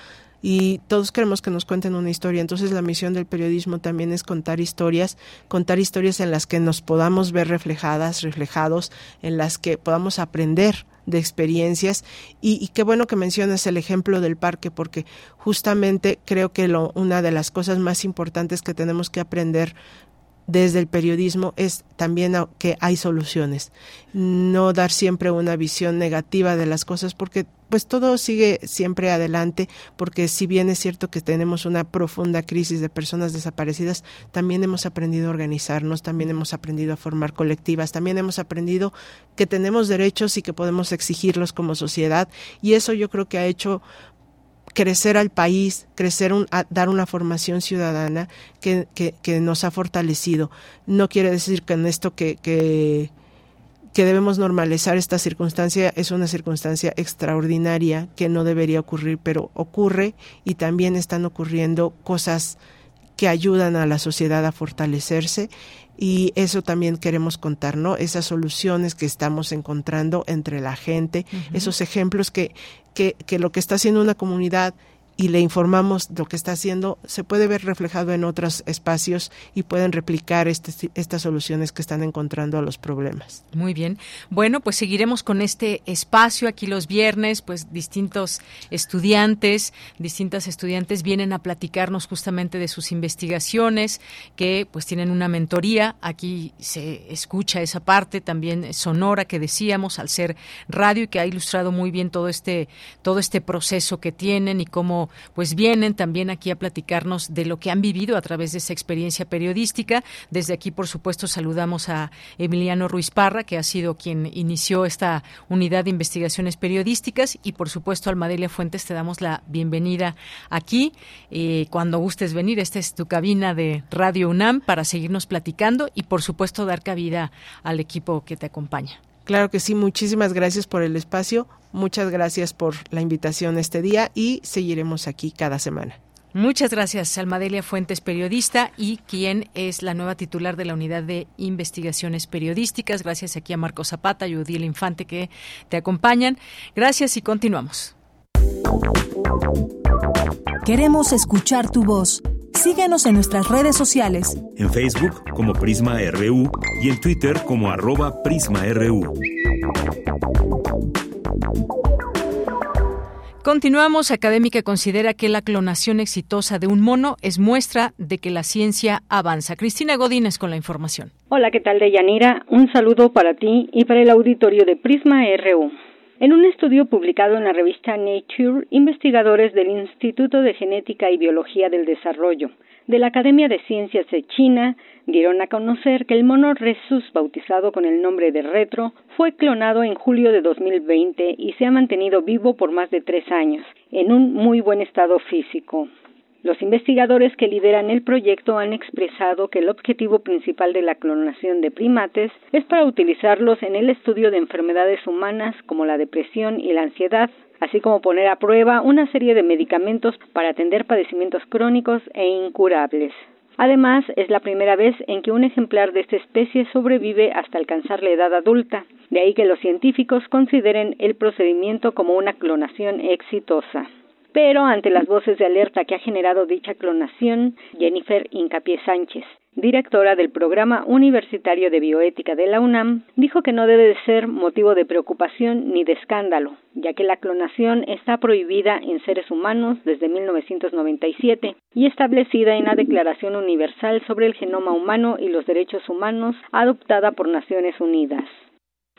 y todos queremos que nos cuenten una historia. Entonces la misión del periodismo también es contar historias, contar historias en las que nos podamos ver reflejadas, reflejados, en las que podamos aprender de experiencias y, qué bueno que mencionas el ejemplo del parque porque justamente creo que lo, una de las cosas más importantes que tenemos que aprender desde el periodismo es también que hay soluciones, no dar siempre una visión negativa de las cosas porque pues todo sigue siempre adelante porque si bien es cierto que tenemos una profunda crisis de personas desaparecidas, también hemos aprendido a organizarnos, también hemos aprendido a formar colectivas, también hemos aprendido que tenemos derechos y que podemos exigirlos como sociedad y eso yo creo que ha hecho crecer al país, crecer, un, dar una formación ciudadana que, que, nos ha fortalecido. No quiere decir que en esto que, que debemos normalizar esta circunstancia es una circunstancia extraordinaria que no debería ocurrir, pero ocurre y también están ocurriendo cosas que ayudan a la sociedad a fortalecerse y eso también queremos contar, ¿no? Esas soluciones que estamos encontrando entre la gente, esos ejemplos que, que, que lo que está haciendo una comunidad y le informamos lo que está haciendo, se puede ver reflejado en otros espacios y pueden replicar este, estas soluciones que están encontrando a los problemas. Muy bien. Bueno, pues seguiremos con este espacio aquí los viernes, pues distintos estudiantes, distintas estudiantes vienen a platicarnos justamente de sus investigaciones, que pues tienen una mentoría. Aquí se escucha esa parte también sonora que decíamos al ser radio y que ha ilustrado muy bien todo este todo este proceso que tienen y cómo pues vienen también aquí a platicarnos de lo que han vivido a través de esa experiencia periodística. Desde aquí, por supuesto, saludamos a Emiliano Ruiz Parra, que ha sido quien inició esta unidad de investigaciones periodísticas y, por supuesto, Almadelia Fuentes, te damos la bienvenida aquí. Eh, cuando gustes venir, esta es tu cabina de Radio UNAM para seguirnos platicando y, por supuesto, dar cabida al equipo que te acompaña. Claro que sí, muchísimas gracias por el espacio, muchas gracias por la invitación este día y seguiremos aquí cada semana. Muchas gracias, Almadelia Fuentes, periodista y quien es la nueva titular de la Unidad de Investigaciones Periodísticas. Gracias aquí a Marco Zapata y Udiel Infante que te acompañan. Gracias y continuamos. Queremos escuchar tu voz. Síguenos en nuestras redes sociales. En Facebook como Prisma RU y en Twitter como arroba PrismaRU. Continuamos. Académica considera que la clonación exitosa de un mono es muestra de que la ciencia avanza. Cristina Godínez con la información. Hola, ¿qué tal, Deyanira? Un saludo para ti y para el auditorio de Prisma RU. En un estudio publicado en la revista Nature, investigadores del Instituto de Genética y Biología del Desarrollo de la Academia de Ciencias de China dieron a conocer que el mono Rhesus, bautizado con el nombre de Retro, fue clonado en julio de 2020 y se ha mantenido vivo por más de tres años, en un muy buen estado físico. Los investigadores que lideran el proyecto han expresado que el objetivo principal de la clonación de primates es para utilizarlos en el estudio de enfermedades humanas como la depresión y la ansiedad, así como poner a prueba una serie de medicamentos para atender padecimientos crónicos e incurables. Además, es la primera vez en que un ejemplar de esta especie sobrevive hasta alcanzar la edad adulta, de ahí que los científicos consideren el procedimiento como una clonación exitosa. Pero ante las voces de alerta que ha generado dicha clonación, Jennifer Incapié Sánchez, directora del Programa Universitario de Bioética de la UNAM, dijo que no debe de ser motivo de preocupación ni de escándalo, ya que la clonación está prohibida en seres humanos desde 1997 y establecida en la Declaración Universal sobre el Genoma Humano y los Derechos Humanos adoptada por Naciones Unidas.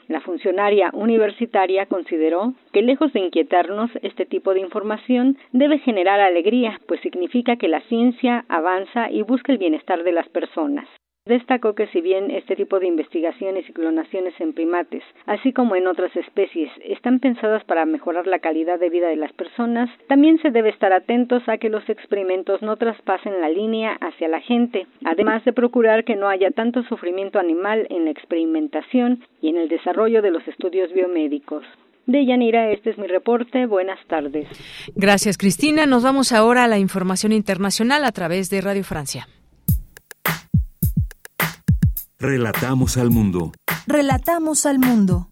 La funcionaria universitaria consideró que lejos de inquietarnos, este tipo de información debe generar alegría, pues significa que la ciencia avanza y busca el bienestar de las personas. Destacó que si bien este tipo de investigaciones y clonaciones en primates, así como en otras especies, están pensadas para mejorar la calidad de vida de las personas, también se debe estar atentos a que los experimentos no traspasen la línea hacia la gente, además de procurar que no haya tanto sufrimiento animal en la experimentación y en el desarrollo de los estudios biomédicos. De Yanira, este es mi reporte. Buenas tardes. Gracias, Cristina. Nos vamos ahora a la información internacional a través de Radio Francia. Relatamos al mundo. Relatamos al mundo.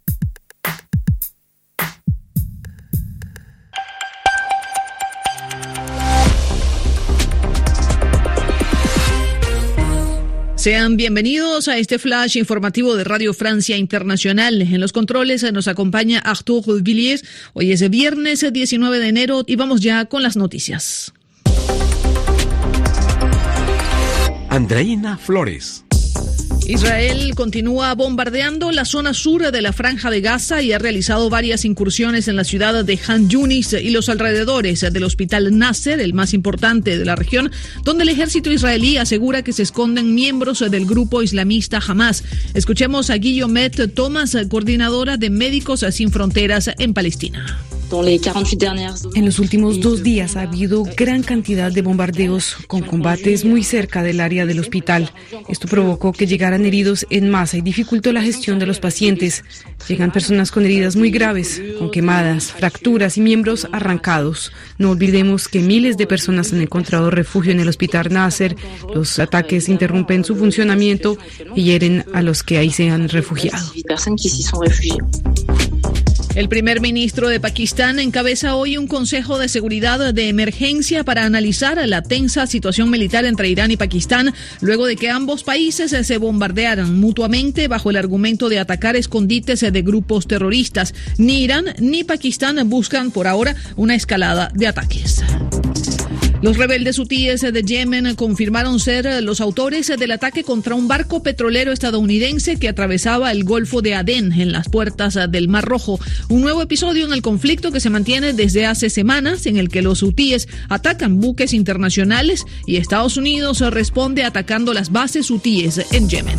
Sean bienvenidos a este flash informativo de Radio Francia Internacional. En los controles nos acompaña Arthur Villiers. Hoy es viernes 19 de enero y vamos ya con las noticias. Andreina Flores. Israel continúa bombardeando la zona sur de la franja de Gaza y ha realizado varias incursiones en la ciudad de Han Yunis y los alrededores del hospital Nasser, el más importante de la región, donde el ejército israelí asegura que se esconden miembros del grupo islamista Hamas. Escuchemos a Guillomet Thomas, coordinadora de Médicos Sin Fronteras en Palestina. En los últimos dos días ha habido gran cantidad de bombardeos con combates muy cerca del área del hospital. Esto provocó que llegaran heridos en masa y dificultó la gestión de los pacientes. Llegan personas con heridas muy graves, con quemadas, fracturas y miembros arrancados. No olvidemos que miles de personas han encontrado refugio en el hospital Nasser. Los ataques interrumpen su funcionamiento y hieren a los que ahí se han refugiado. El primer ministro de Pakistán encabeza hoy un consejo de seguridad de emergencia para analizar la tensa situación militar entre Irán y Pakistán luego de que ambos países se bombardearan mutuamente bajo el argumento de atacar escondites de grupos terroristas. Ni Irán ni Pakistán buscan por ahora una escalada de ataques. Los rebeldes hutíes de Yemen confirmaron ser los autores del ataque contra un barco petrolero estadounidense que atravesaba el Golfo de Adén en las puertas del Mar Rojo. Un nuevo episodio en el conflicto que se mantiene desde hace semanas en el que los hutíes atacan buques internacionales y Estados Unidos responde atacando las bases hutíes en Yemen.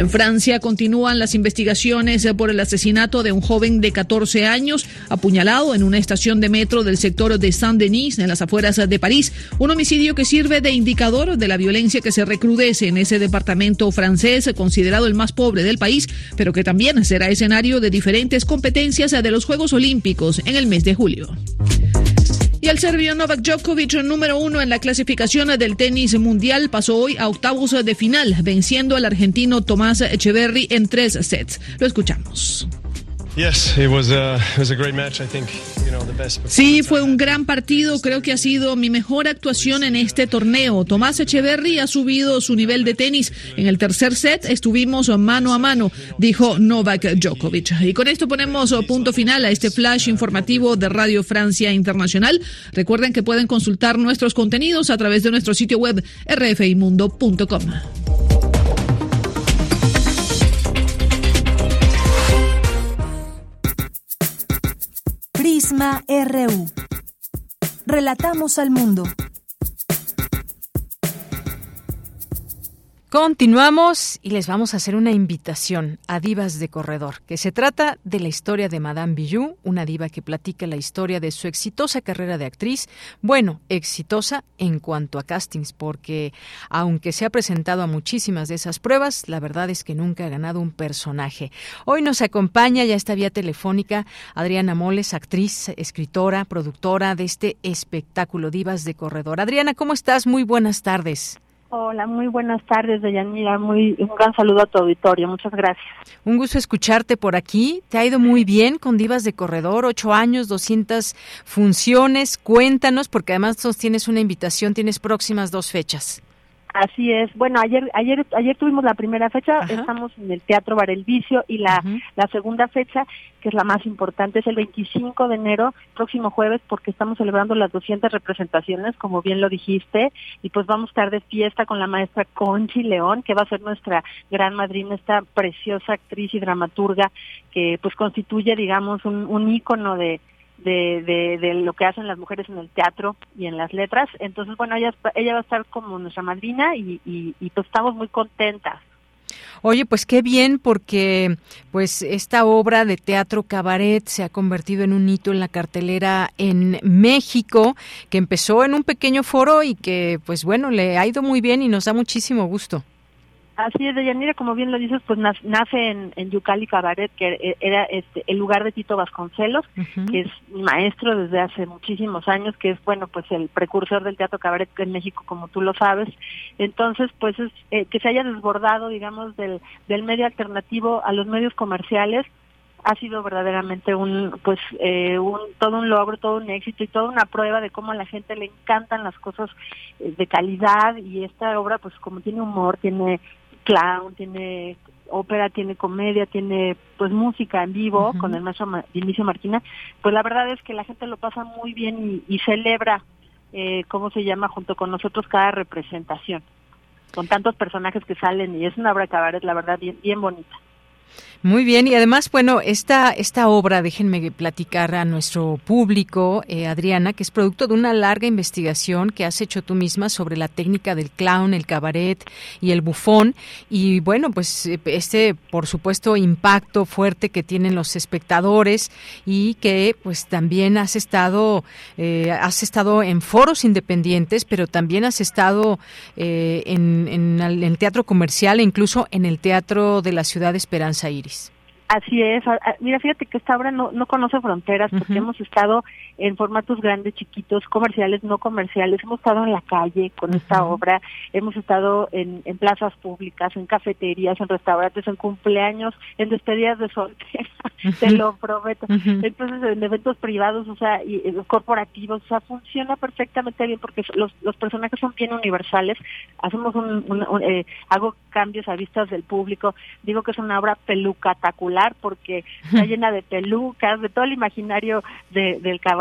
En Francia continúan las investigaciones por el asesinato de un joven de 14 años apuñalado en una estación de metro del sector de Saint-Denis en las afueras de París, un homicidio que sirve de indicador de la violencia que se recrudece en ese departamento francés considerado el más pobre del país, pero que también será escenario de diferentes competencias de los Juegos Olímpicos en el mes de julio. Y el serbio Novak Djokovic, número uno en la clasificación del tenis mundial, pasó hoy a octavos de final, venciendo al argentino Tomás Echeverry en tres sets. Lo escuchamos. Sí, fue un gran partido. Creo que ha sido mi mejor actuación en este torneo. Tomás Echeverry ha subido su nivel de tenis. En el tercer set estuvimos mano a mano, dijo Novak Djokovic. Y con esto ponemos punto final a este flash informativo de Radio Francia Internacional. Recuerden que pueden consultar nuestros contenidos a través de nuestro sitio web rfimundo.com. Relatamos al mundo. Continuamos y les vamos a hacer una invitación a divas de corredor, que se trata de la historia de Madame Bijou, una diva que platica la historia de su exitosa carrera de actriz. Bueno, exitosa en cuanto a castings, porque aunque se ha presentado a muchísimas de esas pruebas, la verdad es que nunca ha ganado un personaje. Hoy nos acompaña ya esta vía telefónica Adriana Moles, actriz, escritora, productora de este espectáculo Divas de Corredor. Adriana, ¿cómo estás? Muy buenas tardes. Hola, muy buenas tardes, Deyanira. Muy un gran saludo a tu auditorio. Muchas gracias. Un gusto escucharte por aquí. Te ha ido muy bien con Divas de Corredor, ocho años, 200 funciones. Cuéntanos, porque además tienes una invitación, tienes próximas dos fechas. Así es. Bueno, ayer ayer ayer tuvimos la primera fecha, estamos en el Teatro Bar El Vicio y la la segunda fecha, que es la más importante, es el 25 de enero, próximo jueves, porque estamos celebrando las 200 representaciones, como bien lo dijiste, y pues vamos a estar de fiesta con la maestra Conchi León, que va a ser nuestra gran madrina, esta preciosa actriz y dramaturga que pues constituye, digamos, un, un ícono de de, de, lo que hacen las mujeres en el teatro y en las letras. Entonces, bueno, ella, ella va a estar como nuestra madrina y, y, y pues estamos muy contentas. Oye, pues qué bien porque pues esta obra de teatro cabaret se ha convertido en un hito en la cartelera en México, que empezó en un pequeño foro y que pues bueno, le ha ido muy bien y nos da muchísimo gusto. Así es, Deyanira, como bien lo dices, pues nace en, en Yucali Cabaret, que e, era este, el lugar de Tito Vasconcelos, que es maestro desde hace muchísimos años, que es, bueno, pues el precursor del teatro cabaret en México, como tú lo sabes. Entonces, pues es eh, que se haya desbordado, digamos, del, del medio alternativo a los medios comerciales, ha sido verdaderamente un pues eh, un todo un logro todo un éxito y toda una prueba de cómo a la gente le encantan las cosas eh, de calidad y esta obra pues como tiene humor tiene clown tiene ópera tiene comedia tiene pues música en vivo con el maestro Dinicio Martina pues la verdad es que la gente lo pasa muy bien y, celebra eh, cómo se llama junto con nosotros cada representación con tantos personajes que salen y es una obra cabaret la verdad bien bien bonita muy bien, y además, bueno, esta, esta obra, déjenme platicar a nuestro público, eh, Adriana, que es producto de una larga investigación que has hecho tú misma sobre la técnica del clown, el cabaret y el bufón. Y bueno, pues eh, este, por supuesto, impacto fuerte que tienen los espectadores y que pues también has estado, eh, has estado en foros independientes, pero también has estado en, en el teatro comercial e incluso en el teatro de la ciudad de Esperanza Iris. Así es. Mira, fíjate que esta obra no, no conoce fronteras porque hemos estado en formatos grandes, chiquitos, comerciales, no comerciales. Hemos estado en la calle con esta obra, hemos estado en, en, plazas públicas, en cafeterías, en restaurantes, en cumpleaños, en despedidas de soltera, *laughs* te lo prometo. Entonces, en eventos privados, o sea, y, corporativos, o sea, funciona perfectamente bien porque los, los personajes son bien universales. Hacemos un, eh, hago cambios a vistas del público. Digo que es una obra pelucatacular porque está *laughs* llena de pelucas, de todo el imaginario del caballo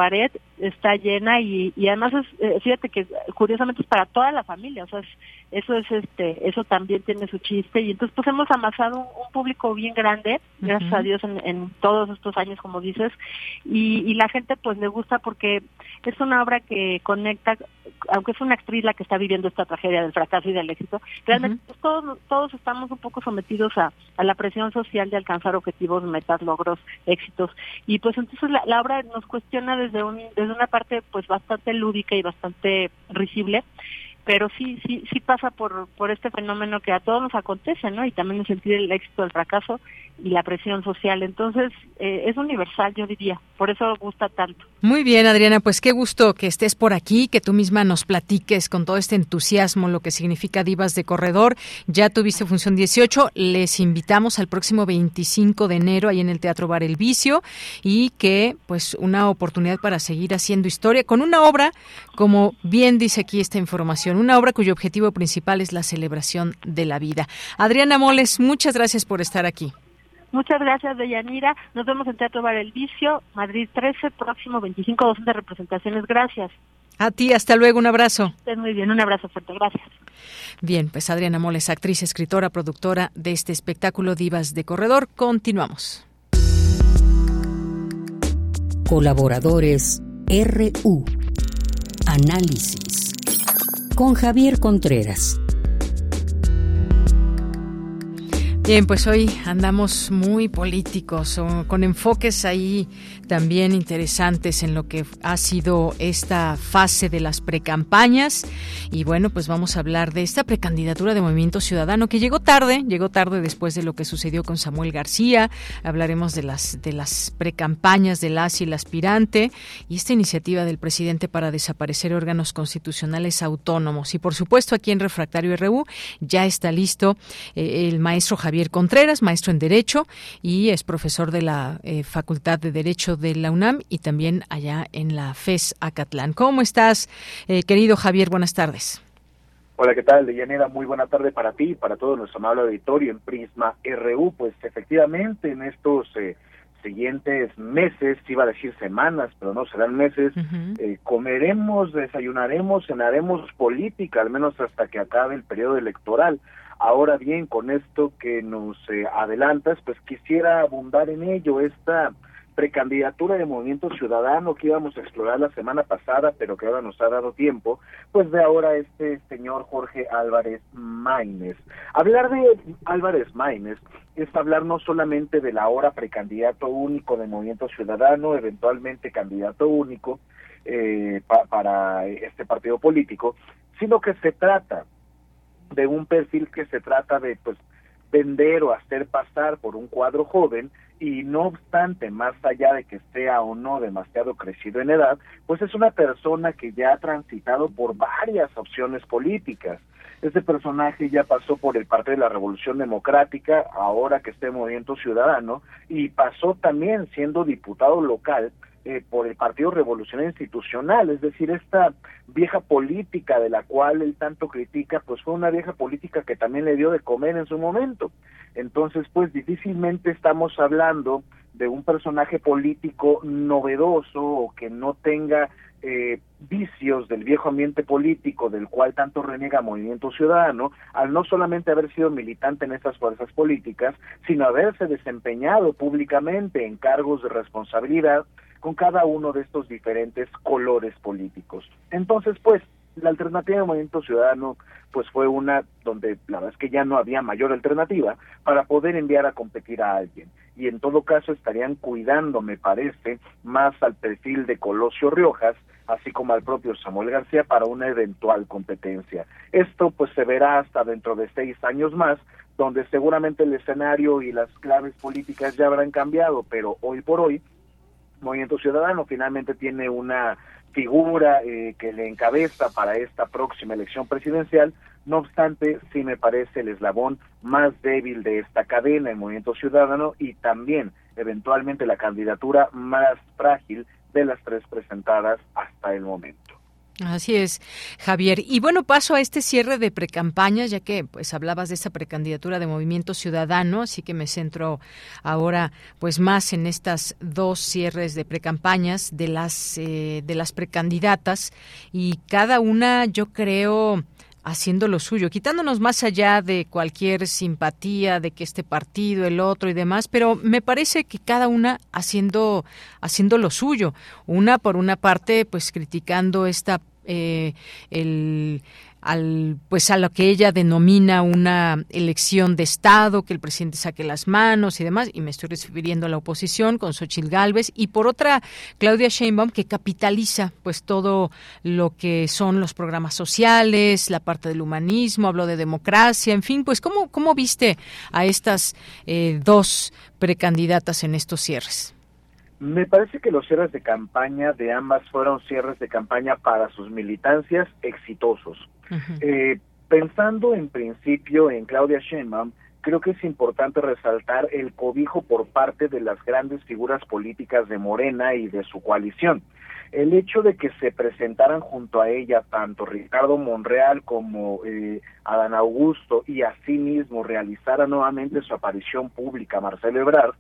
está llena y, y además es, eh, fíjate que curiosamente es para toda la familia, o sea, eso es este, eso también tiene su chiste y entonces pues hemos amasado un, público bien grande, gracias a Dios en, todos estos años como dices y, y la gente pues le gusta porque es una obra que conecta, aunque es una actriz la que está viviendo esta tragedia del fracaso y del éxito, realmente pues, todos, todos estamos un poco sometidos a, a la presión social de alcanzar objetivos, metas, logros, éxitos. Y pues entonces la, la obra nos cuestiona desde desde, una parte pues bastante lúdica y bastante risible pero sí sí sí pasa por por este fenómeno que a todos nos acontece no y también sentir el éxito el fracaso y la presión social entonces eh, es universal yo diría por eso gusta tanto muy bien Adriana pues qué gusto que estés por aquí que tú misma nos platiques con todo este entusiasmo lo que significa Divas de Corredor ya tuviste función 18 les invitamos al próximo 25 de enero ahí en el Teatro Bar El Vicio y que pues una oportunidad para seguir haciendo historia con una obra como bien dice aquí esta información una obra cuyo objetivo principal es la celebración de la vida. Adriana Moles, muchas gracias por estar aquí. Muchas gracias, Deyanira. Nos vemos en Teatro Bar El Vicio, Madrid 13, próximo 25, dos de representaciones. Gracias. A ti, hasta luego, un abrazo. muy bien, un abrazo fuerte, gracias. Bien, pues Adriana Moles, actriz, escritora, productora de este espectáculo Divas de Corredor. Continuamos. Colaboradores RU. Análisis con Javier Contreras. Bien, pues hoy andamos muy políticos, con enfoques ahí también interesantes en lo que ha sido esta fase de las precampañas. Y bueno, pues vamos a hablar de esta precandidatura de Movimiento Ciudadano que llegó tarde, llegó tarde después de lo que sucedió con Samuel García. Hablaremos de las de las precampañas del ASI y el aspirante y esta iniciativa del presidente para desaparecer órganos constitucionales autónomos. Y por supuesto, aquí en Refractario RU ya está listo eh, el maestro Javier Contreras, maestro en Derecho y es profesor de la eh, Facultad de Derecho de la UNAM y también allá en la FES Acatlán. ¿Cómo estás, eh, querido Javier? Buenas tardes. Hola, ¿qué tal, Deyanira? Muy buena tarde para ti y para todo nuestro amable auditorio en Prisma RU. Pues efectivamente, en estos eh, siguientes meses, iba a decir semanas, pero no serán meses, eh, comeremos, desayunaremos, cenaremos política, al menos hasta que acabe el periodo electoral. Ahora bien, con esto que nos adelantas, pues quisiera abundar en ello, esta precandidatura de Movimiento Ciudadano que íbamos a explorar la semana pasada, pero que ahora nos ha dado tiempo, pues de ahora este señor Jorge Álvarez Maínez. Hablar de Álvarez Maínez es hablar no solamente del ahora precandidato único de Movimiento Ciudadano, eventualmente candidato único eh, para este partido político, sino que se trata de un perfil que se trata de pues vender o hacer pasar por un cuadro joven y no obstante, más allá de que sea o no demasiado crecido en edad, pues es una persona que ya ha transitado por varias opciones políticas. Este personaje ya pasó por el Partido de la Revolución Democrática, ahora que está en Movimiento Ciudadano, y pasó también siendo diputado local eh, por el Partido Revolucionario Institucional, es decir, esta vieja política de la cual él tanto critica, pues fue una vieja política que también le dio de comer en su momento. Entonces, pues difícilmente estamos hablando de un personaje político novedoso o que no tenga eh, vicios del viejo ambiente político del cual tanto renega Movimiento Ciudadano, al no solamente haber sido militante en estas fuerzas políticas, sino haberse desempeñado públicamente en cargos de responsabilidad con cada uno de estos diferentes colores políticos. Entonces, pues, la alternativa de Movimiento Ciudadano pues fue una donde la verdad es que ya no había mayor alternativa para poder enviar a competir a alguien. Y en todo caso estarían cuidando, me parece, más al perfil de Colosio Riojas, así como al propio Samuel García para una eventual competencia. Esto pues se verá hasta dentro de seis años más, donde seguramente el escenario y las claves políticas ya habrán cambiado, pero hoy por hoy Movimiento Ciudadano finalmente tiene una figura eh, que le encabeza para esta próxima elección presidencial. No obstante, sí me parece el eslabón más débil de esta cadena, el Movimiento Ciudadano, y también eventualmente la candidatura más frágil de las tres presentadas hasta el momento. Así es, Javier. Y bueno, paso a este cierre de precampañas, ya que pues hablabas de esta precandidatura de Movimiento Ciudadano, así que me centro ahora pues más en estas dos cierres de precampañas de las eh, de las precandidatas y cada una yo creo haciendo lo suyo, quitándonos más allá de cualquier simpatía de que este partido, el otro y demás, pero me parece que cada una haciendo haciendo lo suyo. Una por una parte, pues criticando esta eh, el al pues a lo que ella denomina una elección de estado que el presidente saque las manos y demás y me estoy refiriendo a la oposición con Xochitl Gálvez y por otra Claudia Sheinbaum que capitaliza pues todo lo que son los programas sociales la parte del humanismo habló de democracia en fin pues cómo cómo viste a estas eh, dos precandidatas en estos cierres me parece que los cierres de campaña de ambas fueron cierres de campaña para sus militancias exitosos. eh, pensando en principio en Claudia Sheinbaum, creo que es importante resaltar el cobijo por parte de las grandes figuras políticas de Morena y de su coalición. El hecho de que se presentaran junto a ella tanto Ricardo Monreal como eh, Adán Augusto y asimismo realizara nuevamente su aparición pública Marcelo Ebrard,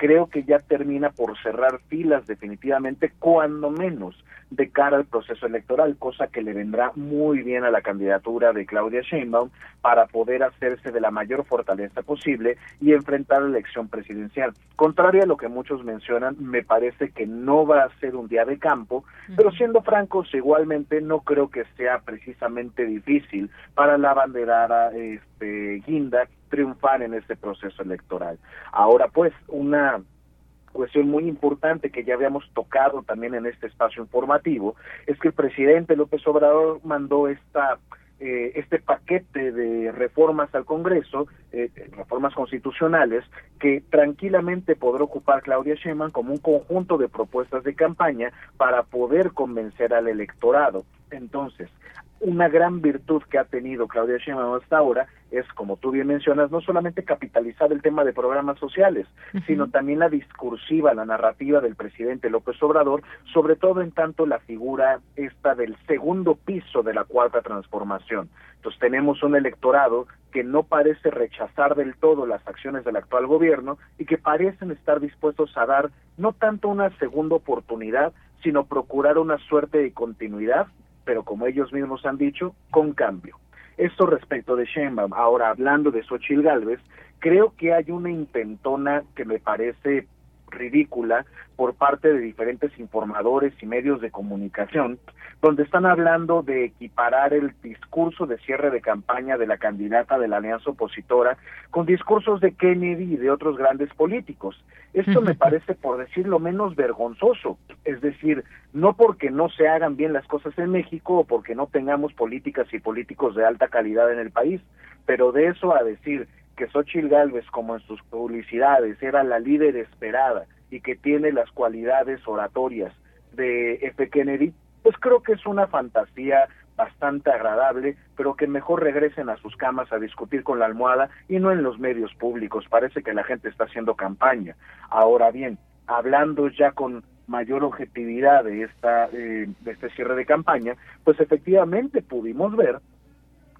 creo que ya termina por cerrar filas definitivamente, cuando menos de cara al proceso electoral, cosa que le vendrá muy bien a la candidatura de Claudia Sheinbaum para poder hacerse de la mayor fortaleza posible y enfrentar la elección presidencial. Contrario a lo que muchos mencionan, me parece que no va a ser un día de campo, pero siendo francos, igualmente no creo que sea precisamente difícil para la banderada este, Guinda triunfar en este proceso electoral. Ahora, pues, una cuestión muy importante que ya habíamos tocado también en este espacio informativo es que el presidente López Obrador mandó esta eh, este paquete de reformas al Congreso, eh, reformas constitucionales, que tranquilamente podrá ocupar Claudia Sheinbaum como un conjunto de propuestas de campaña para poder convencer al electorado. Entonces, una gran virtud que ha tenido Claudia Sheinbaum hasta ahora es, como tú bien mencionas, no solamente capitalizar el tema de programas sociales, sino también la discursiva, la narrativa del presidente López Obrador, sobre todo en tanto la figura esta del segundo piso de la cuarta transformación. Entonces tenemos un electorado que no parece rechazar del todo las acciones del actual gobierno y que parecen estar dispuestos a dar no tanto una segunda oportunidad, sino procurar una suerte de continuidad pero como ellos mismos han dicho, con cambio. Esto respecto de Sheinbaum. Ahora, hablando de Xochitl Galvez, creo que hay una intentona que me parece ridícula por parte de diferentes informadores y medios de comunicación, donde están hablando de equiparar el discurso de cierre de campaña de la candidata de la alianza opositora con discursos de Kennedy y de otros grandes políticos. Esto me parece, por decirlo menos, vergonzoso. Es decir, no porque no se hagan bien las cosas en México o porque no tengamos políticas y políticos de alta calidad en el país, pero de eso a decir que Xochitl Galvez, como en sus publicidades, era la líder esperada y que tiene las cualidades oratorias de F. Kennedy, pues creo que es una fantasía bastante agradable, pero que mejor regresen a sus camas a discutir con la almohada y no en los medios públicos. Parece que la gente está haciendo campaña. Ahora bien, hablando ya con mayor objetividad de esta eh, de este cierre de campaña, pues efectivamente pudimos ver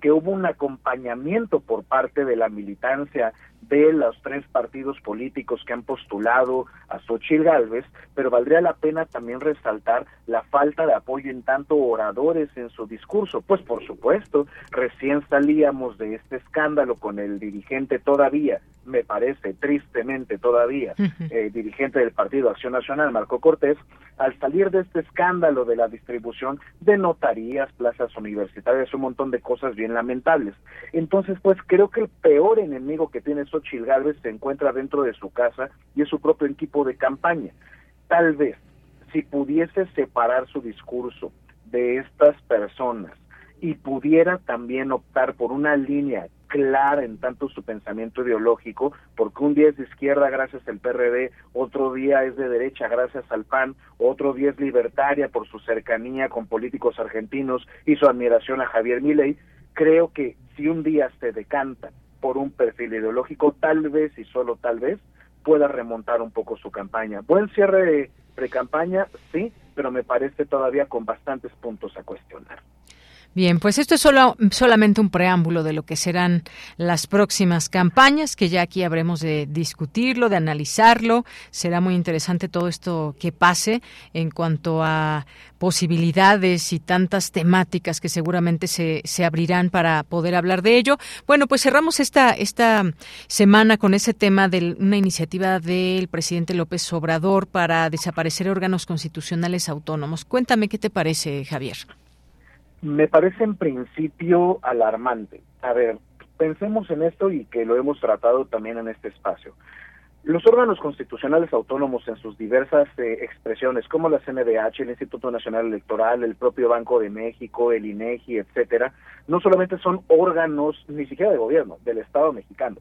que hubo un acompañamiento por parte de la militancia de los tres partidos políticos que han postulado a Xochitl Gálvez, pero valdría la pena también resaltar la falta de apoyo en tanto oradores en su discurso. Pues por supuesto, recién salíamos de este escándalo con el dirigente todavía, me parece tristemente todavía, eh, dirigente del Partido Acción Nacional, Marco Cortés, al salir de este escándalo de la distribución de notarías, plazas universitarias, un montón de cosas bien lamentables. Entonces, pues creo que el peor enemigo que tiene Xochitl Gálvez se encuentra dentro de su casa y es su propio equipo de campaña. Tal vez, si pudiese separar su discurso de estas personas y pudiera también optar por una línea clara en tanto su pensamiento ideológico, porque un día es de izquierda gracias al PRD, otro día es de derecha gracias al PAN, otro día es libertaria por su cercanía con políticos argentinos y su admiración a Javier Milei, creo que si un día se decanta por un perfil ideológico, tal vez y solo tal vez pueda remontar un poco su campaña. Buen cierre de pre-campaña, sí, pero me parece todavía con bastantes puntos a cuestionar. Bien, pues esto es solo, solamente un preámbulo de lo que serán las próximas campañas, que ya aquí habremos de discutirlo, de analizarlo. Será muy interesante todo esto que pase en cuanto a posibilidades y tantas temáticas que seguramente se, se abrirán para poder hablar de ello. Bueno, pues cerramos esta, esta semana con ese tema de una iniciativa del presidente López Obrador para desaparecer órganos constitucionales autónomos. Cuéntame qué te parece, Javier. Me parece en principio alarmante. A ver, pensemos en esto y que lo hemos tratado también en este espacio. Los órganos constitucionales autónomos en sus diversas eh, expresiones, como la CNDH, el Instituto Nacional Electoral, el propio Banco de México, el INEGI, etcétera, no solamente son órganos ni siquiera de gobierno, del Estado mexicano,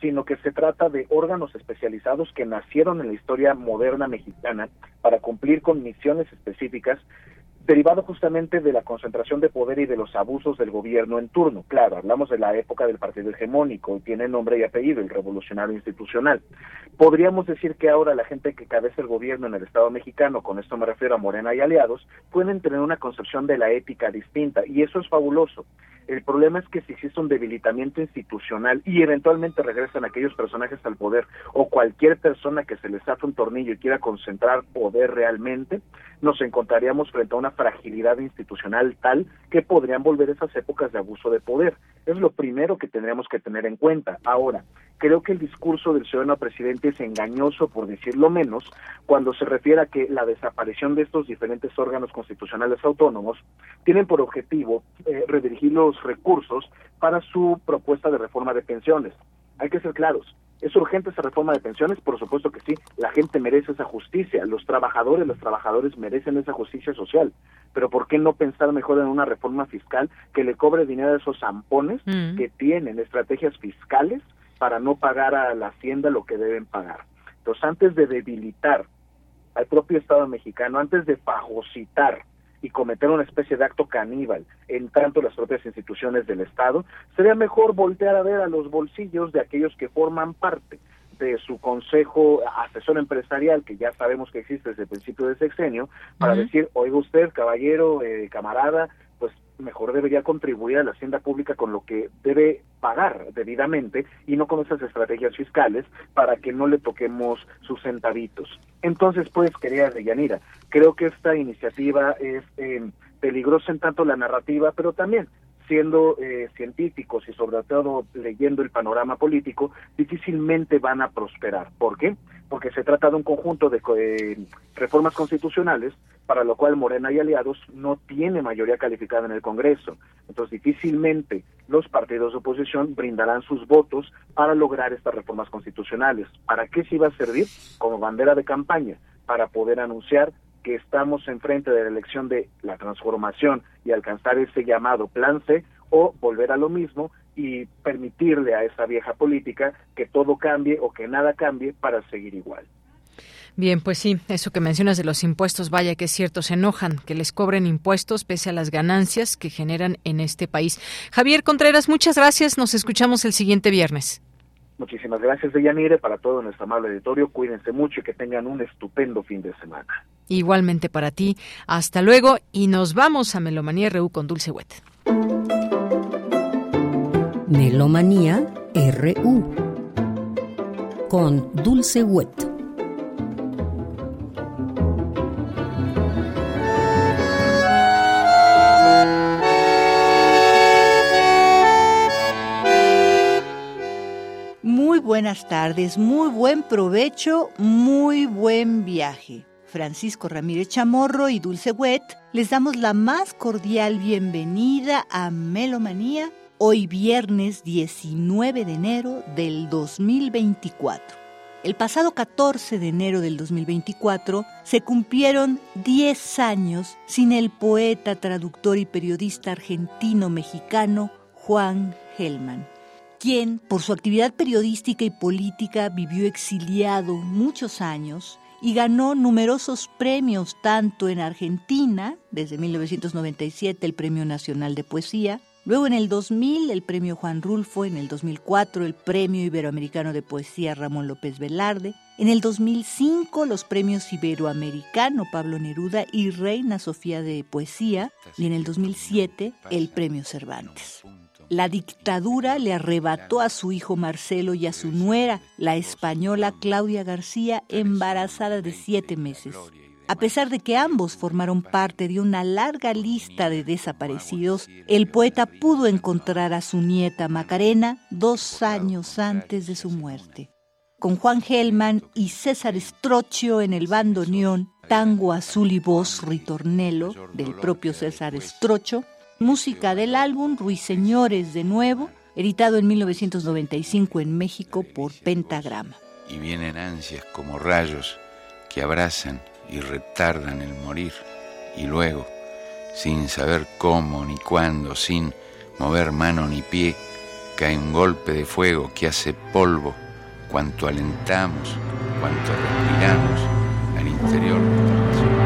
sino que se trata de órganos especializados que nacieron en la historia moderna mexicana para cumplir con misiones específicas derivado justamente de la concentración de poder y de los abusos del gobierno en turno. Claro, hablamos de la época del partido hegemónico, tiene nombre y apellido, el revolucionario institucional. Podríamos decir que ahora la gente que cabeza el gobierno en el Estado mexicano, con esto me refiero a Morena y aliados, pueden tener una concepción de la ética distinta, y eso es fabuloso. El problema es que si existe un debilitamiento institucional y eventualmente regresan aquellos personajes al poder o cualquier persona que se les hace un tornillo y quiera concentrar poder realmente, nos encontraríamos frente a una fragilidad institucional tal que podrían volver esas épocas de abuso de poder. Es lo primero que tendríamos que tener en cuenta. Ahora, creo que el discurso del ciudadano presidente es engañoso, por decirlo menos, cuando se refiere a que la desaparición de estos diferentes órganos constitucionales autónomos tienen por objetivo eh, redirigir los recursos para su propuesta de reforma de pensiones. Hay que ser claros, ¿Es urgente esa reforma de pensiones? Por supuesto que sí. La gente merece esa justicia. Los trabajadores, los trabajadores merecen esa justicia social. Pero ¿por qué no pensar mejor en una reforma fiscal que le cobre dinero a esos zampones mm. que tienen estrategias fiscales para no pagar a la hacienda lo que deben pagar? Entonces, antes de debilitar al propio Estado mexicano, antes de fagocitar y cometer una especie de acto caníbal en tanto las propias instituciones del Estado, sería mejor voltear a ver a los bolsillos de aquellos que forman parte de su consejo asesor empresarial, que ya sabemos que existe desde el principio de sexenio, para decir, oiga usted, caballero, eh, camarada, pues mejor debería contribuir a la hacienda pública con lo que debe pagar debidamente y no con esas estrategias fiscales para que no le toquemos sus centavitos. Entonces, pues, querida Deyanira, creo que esta iniciativa es eh, peligrosa en tanto la narrativa, pero también siendo eh, científicos y sobre todo leyendo el panorama político, difícilmente van a prosperar. ¿Por qué? Porque se trata de un conjunto de eh, reformas constitucionales para lo cual Morena y aliados no tiene mayoría calificada en el Congreso. Entonces difícilmente los partidos de oposición brindarán sus votos para lograr estas reformas constitucionales. ¿Para qué se iba a servir? Como bandera de campaña, para poder anunciar que estamos enfrente de la elección de la transformación y alcanzar ese llamado plan C o volver a lo mismo y permitirle a esa vieja política que todo cambie o que nada cambie para seguir igual. Bien, pues sí, eso que mencionas de los impuestos, vaya que es cierto, se enojan que les cobren impuestos pese a las ganancias que generan en este país. Javier Contreras, muchas gracias, nos escuchamos el siguiente viernes. Muchísimas gracias, Deyanire, para todo nuestro amable auditorio. Cuídense mucho y que tengan un estupendo fin de semana. Igualmente para ti. Hasta luego y nos vamos a Melomanía RU con Dulce Wet. Melomanía RU con Dulce Wet. Buenas tardes, muy buen provecho, muy buen viaje. Francisco Ramírez Chamorro y Dulce Wet les damos la más cordial bienvenida a Melomanía hoy viernes 19 de enero del 2024. El pasado 14 de enero del 2024 se cumplieron 10 años sin el poeta, traductor y periodista argentino-mexicano Juan Gelman quien por su actividad periodística y política vivió exiliado muchos años y ganó numerosos premios tanto en Argentina, desde 1997 el Premio Nacional de Poesía, luego en el 2000 el Premio Juan Rulfo, en el 2004 el Premio Iberoamericano de Poesía Ramón López Velarde, en el 2005 los Premios Iberoamericano Pablo Neruda y Reina Sofía de Poesía y en el 2007 el Premio Cervantes. La dictadura le arrebató a su hijo Marcelo y a su nuera, la española Claudia García, embarazada de siete meses. A pesar de que ambos formaron parte de una larga lista de desaparecidos, el poeta pudo encontrar a su nieta Macarena dos años antes de su muerte. Con Juan Gelman y César Strocio en el bandoneón, tango azul y voz ritornelo del propio César Strocho, música del álbum Ruiseñores de nuevo, editado en 1995 en México por Pentagrama. Y vienen ansias como rayos que abrazan y retardan el morir, y luego, sin saber cómo ni cuándo, sin mover mano ni pie, cae un golpe de fuego que hace polvo cuanto alentamos, cuanto respiramos al interior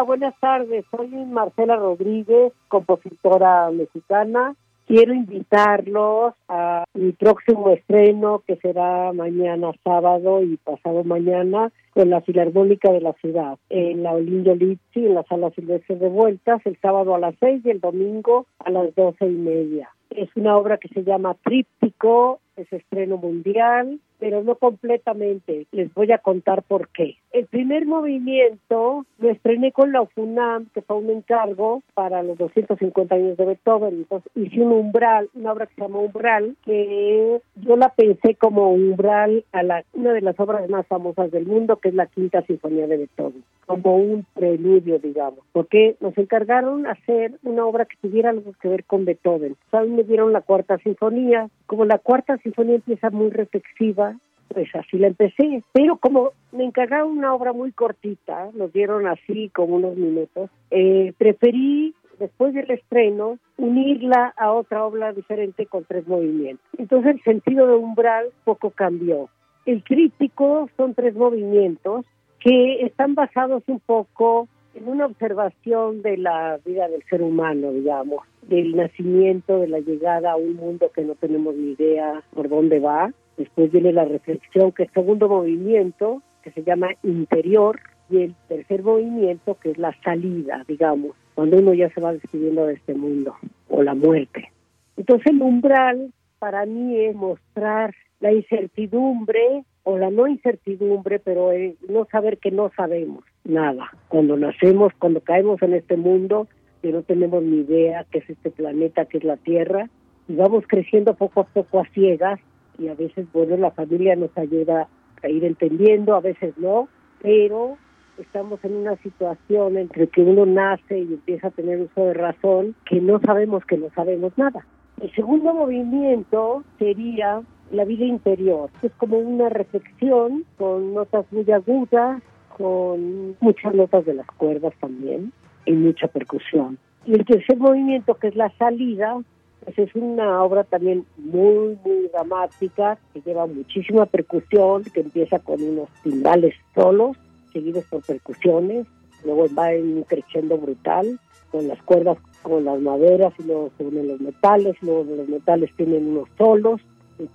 Hola, buenas tardes. Soy Marcela Rodríguez, compositora mexicana. Quiero invitarlos a mi próximo estreno que será mañana sábado y pasado mañana con la Filarmónica de la Ciudad en la Olinio Lizzi, en la Sala Silvestre de Vueltas, el sábado a las seis y el domingo a las doce y media. Es una obra que se llama Tríptico, es estreno mundial, pero no completamente. Les voy a contar por qué. El primer movimiento lo estrené con la UFUNAM, que fue un encargo para los 250 años de Beethoven. Entonces hice un umbral, una obra que se llama Umbral, que yo la pensé como umbral a la, una de las obras más famosas del mundo, que es la Quinta Sinfonía de Beethoven, como un preludio, digamos, porque nos encargaron hacer una obra que tuviera algo que ver con Beethoven. ¿Saben? Me dieron la Cuarta Sinfonía, como la Cuarta Sinfonía empieza muy reflexiva, pues así la empecé. Pero como me encargaron una obra muy cortita, nos dieron así como unos minutos, eh, preferí después del estreno, unirla a otra obra diferente con tres movimientos. Entonces el sentido de umbral poco cambió. El crítico son tres movimientos que están basados un poco en una observación de la vida del ser humano, digamos, del nacimiento, de la llegada a un mundo que no tenemos ni idea por dónde va, Después viene la reflexión, que es segundo movimiento, que se llama interior, y el tercer movimiento, que es la salida, digamos, cuando uno ya se va despidiendo de este mundo, o la muerte. Entonces el umbral para mí es mostrar la incertidumbre o la no incertidumbre, pero no saber que no sabemos nada. Cuando nacemos, cuando caemos en este mundo, que no tenemos ni idea qué es este planeta, qué es la Tierra, y vamos creciendo poco a poco a ciegas, y a veces, bueno, la familia nos ayuda a ir entendiendo, a veces no, pero estamos en una situación entre que uno nace y empieza a tener uso de razón que no sabemos que no sabemos nada. El segundo movimiento sería la vida interior, es como una reflexión con notas muy agudas, con muchas notas de las cuerdas también y mucha percusión. Y el tercer movimiento, que es la salida, pues es una obra también muy, muy dramática, que lleva muchísima percusión, que empieza con unos timbales solos, seguidos por percusiones, luego va en un crescendo brutal, con las cuerdas, con las maderas, y luego se unen los metales, luego los metales tienen unos solos,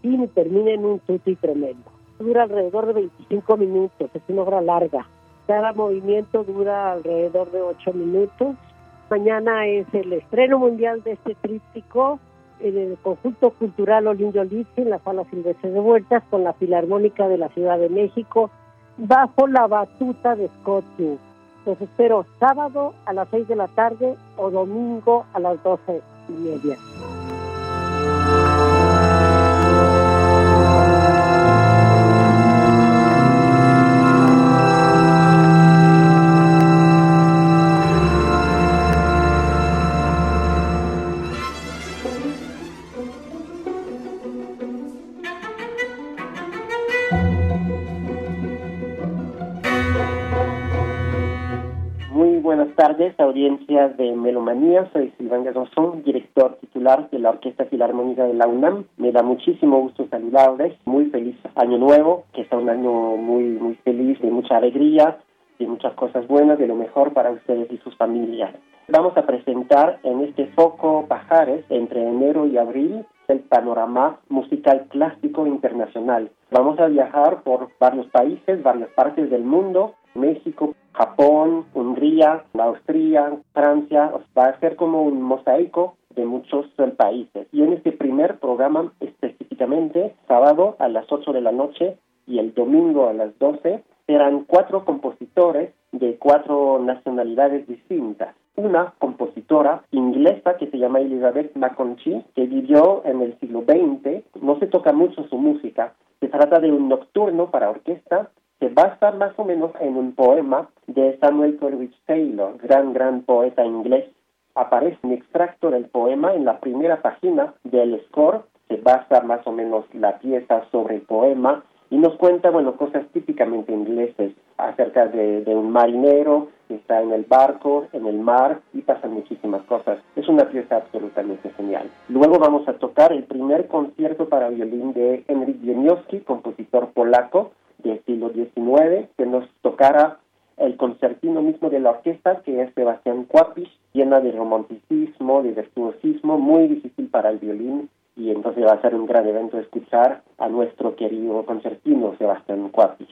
y termina en un tutti tremendo. Dura alrededor de 25 minutos, es una obra larga. Cada movimiento dura alrededor de 8 minutos. Mañana es el estreno mundial de este tríptico en el conjunto cultural Olinjo Litsi en la sala Silvestre de Vueltas con la Filarmónica de la Ciudad de México bajo la batuta de Scott Hughes. Los espero sábado a las 6 de la tarde o domingo a las 12 y media. Audiencia de Melomanía. Soy Silván Gazozón, director titular de la Orquesta Filarmónica de la UNAM. Me da muchísimo gusto saludarles. Muy feliz año nuevo, que está un año muy, muy feliz, de mucha alegría, y muchas cosas buenas, de lo mejor para ustedes y sus familias. Vamos a presentar en este foco Pajares, entre enero y abril, el panorama musical clásico internacional. Vamos a viajar por varios países, varias partes del mundo, México, Japón, Hungría, Austria, Francia, va a ser como un mosaico de muchos países. Y en este primer programa específicamente, sábado a las 8 de la noche y el domingo a las 12, serán cuatro compositores de cuatro nacionalidades distintas. Una compositora inglesa que se llama Elizabeth McConchy, que vivió en el siglo XX, no se toca mucho su música, se trata de un nocturno para orquesta se basa más o menos en un poema de Samuel Coleridge Taylor, gran, gran poeta inglés. Aparece un extracto del poema en la primera página del score, se basa más o menos la pieza sobre el poema y nos cuenta, bueno, cosas típicamente inglesas acerca de, de, un marinero que está en el barco, en el mar y pasan muchísimas cosas. Es una pieza absolutamente genial. Luego vamos a tocar el primer concierto para violín de Henryk Wieniawski, compositor polaco, del siglo XIX, que nos tocara el concertino mismo de la orquesta, que es Sebastián Cuapis, llena de romanticismo, de virtuosismo, muy difícil para el violín, y entonces va a ser un gran evento escuchar a nuestro querido concertino Sebastián Cuapis.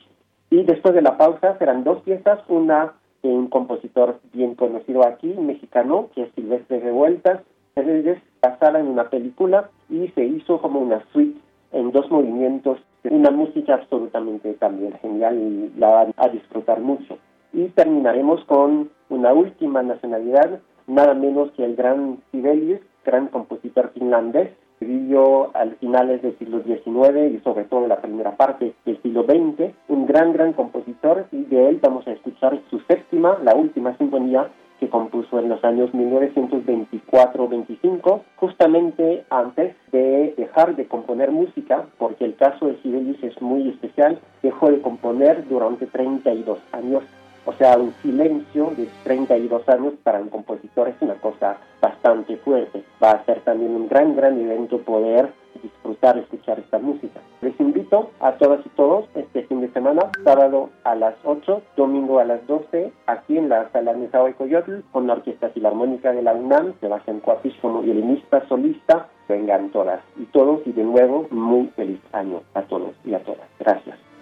Y después de la pausa serán dos piezas, una de un compositor bien conocido aquí, mexicano, que es Silvestre Revueltas, es basada en una película y se hizo como una suite en dos movimientos una música absolutamente también genial y la van a disfrutar mucho. Y terminaremos con una última nacionalidad, nada menos que el gran Sibelius, gran compositor finlandés, que vivió a finales del siglo XIX y sobre todo en la primera parte del siglo XX, un gran, gran compositor y de él vamos a escuchar su séptima, la última sinfonía que compuso en los años 1924-25, justamente antes de dejar de componer música, porque el caso de Sibelius es muy especial, dejó de componer durante 32 años, o sea, un silencio de 32 años para un compositor es una cosa bastante fuerte. Va a ser también un gran, gran evento poder disfrutar, escuchar esta música. Les invito a todas y todos este fin de semana, sábado a las 8, domingo a las 12, aquí en la sala Nezahualcóyotl, con la Orquesta Filarmónica de la UNAM, Sebastián Cuapis como violinista solista, vengan todas y todos y de nuevo muy feliz año a todos y a todas. Gracias.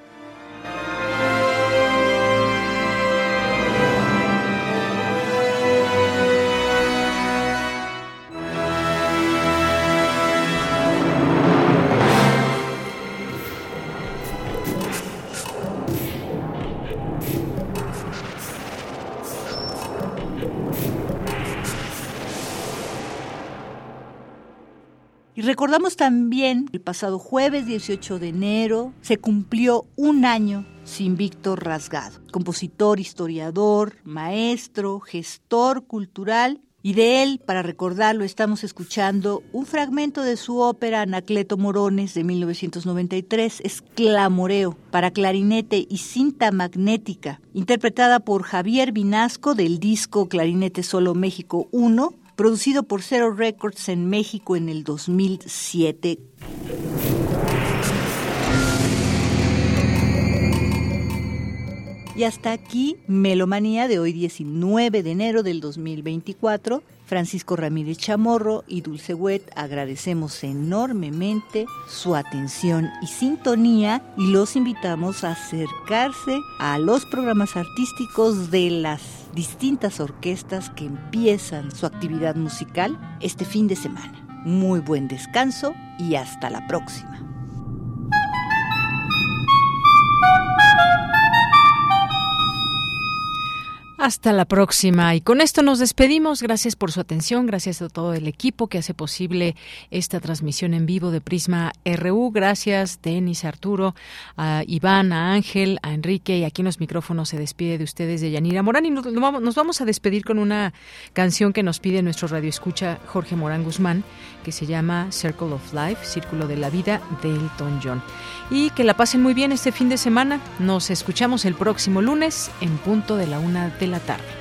Recordamos también, el pasado jueves 18 de enero se cumplió un año sin Víctor Rasgado, compositor, historiador, maestro, gestor cultural. Y de él, para recordarlo, estamos escuchando un fragmento de su ópera Anacleto Morones de 1993, es Clamoreo, para clarinete y cinta magnética, interpretada por Javier Vinasco del disco Clarinete Solo México 1, producido por Zero Records en México en el 2007. Y hasta aquí, Melomanía de hoy 19 de enero del 2024. Francisco Ramírez Chamorro y Dulce Wet agradecemos enormemente su atención y sintonía y los invitamos a acercarse a los programas artísticos de las distintas orquestas que empiezan su actividad musical este fin de semana. Muy buen descanso y hasta la próxima. Hasta la próxima. Y con esto nos despedimos. Gracias por su atención. Gracias a todo el equipo que hace posible esta transmisión en vivo de Prisma RU. Gracias, Denis, Arturo, a Iván, a Ángel, a Enrique. Y aquí en los micrófonos se despide de ustedes de Yanira Morán. Y nos, vamos a despedir con una canción que nos pide nuestro radioescucha Jorge Morán Guzmán, que se llama Circle of Life, Círculo de la Vida, de Elton John. Y que la pasen muy bien este fin de semana. Nos escuchamos el próximo lunes en punto de la una de la tarde.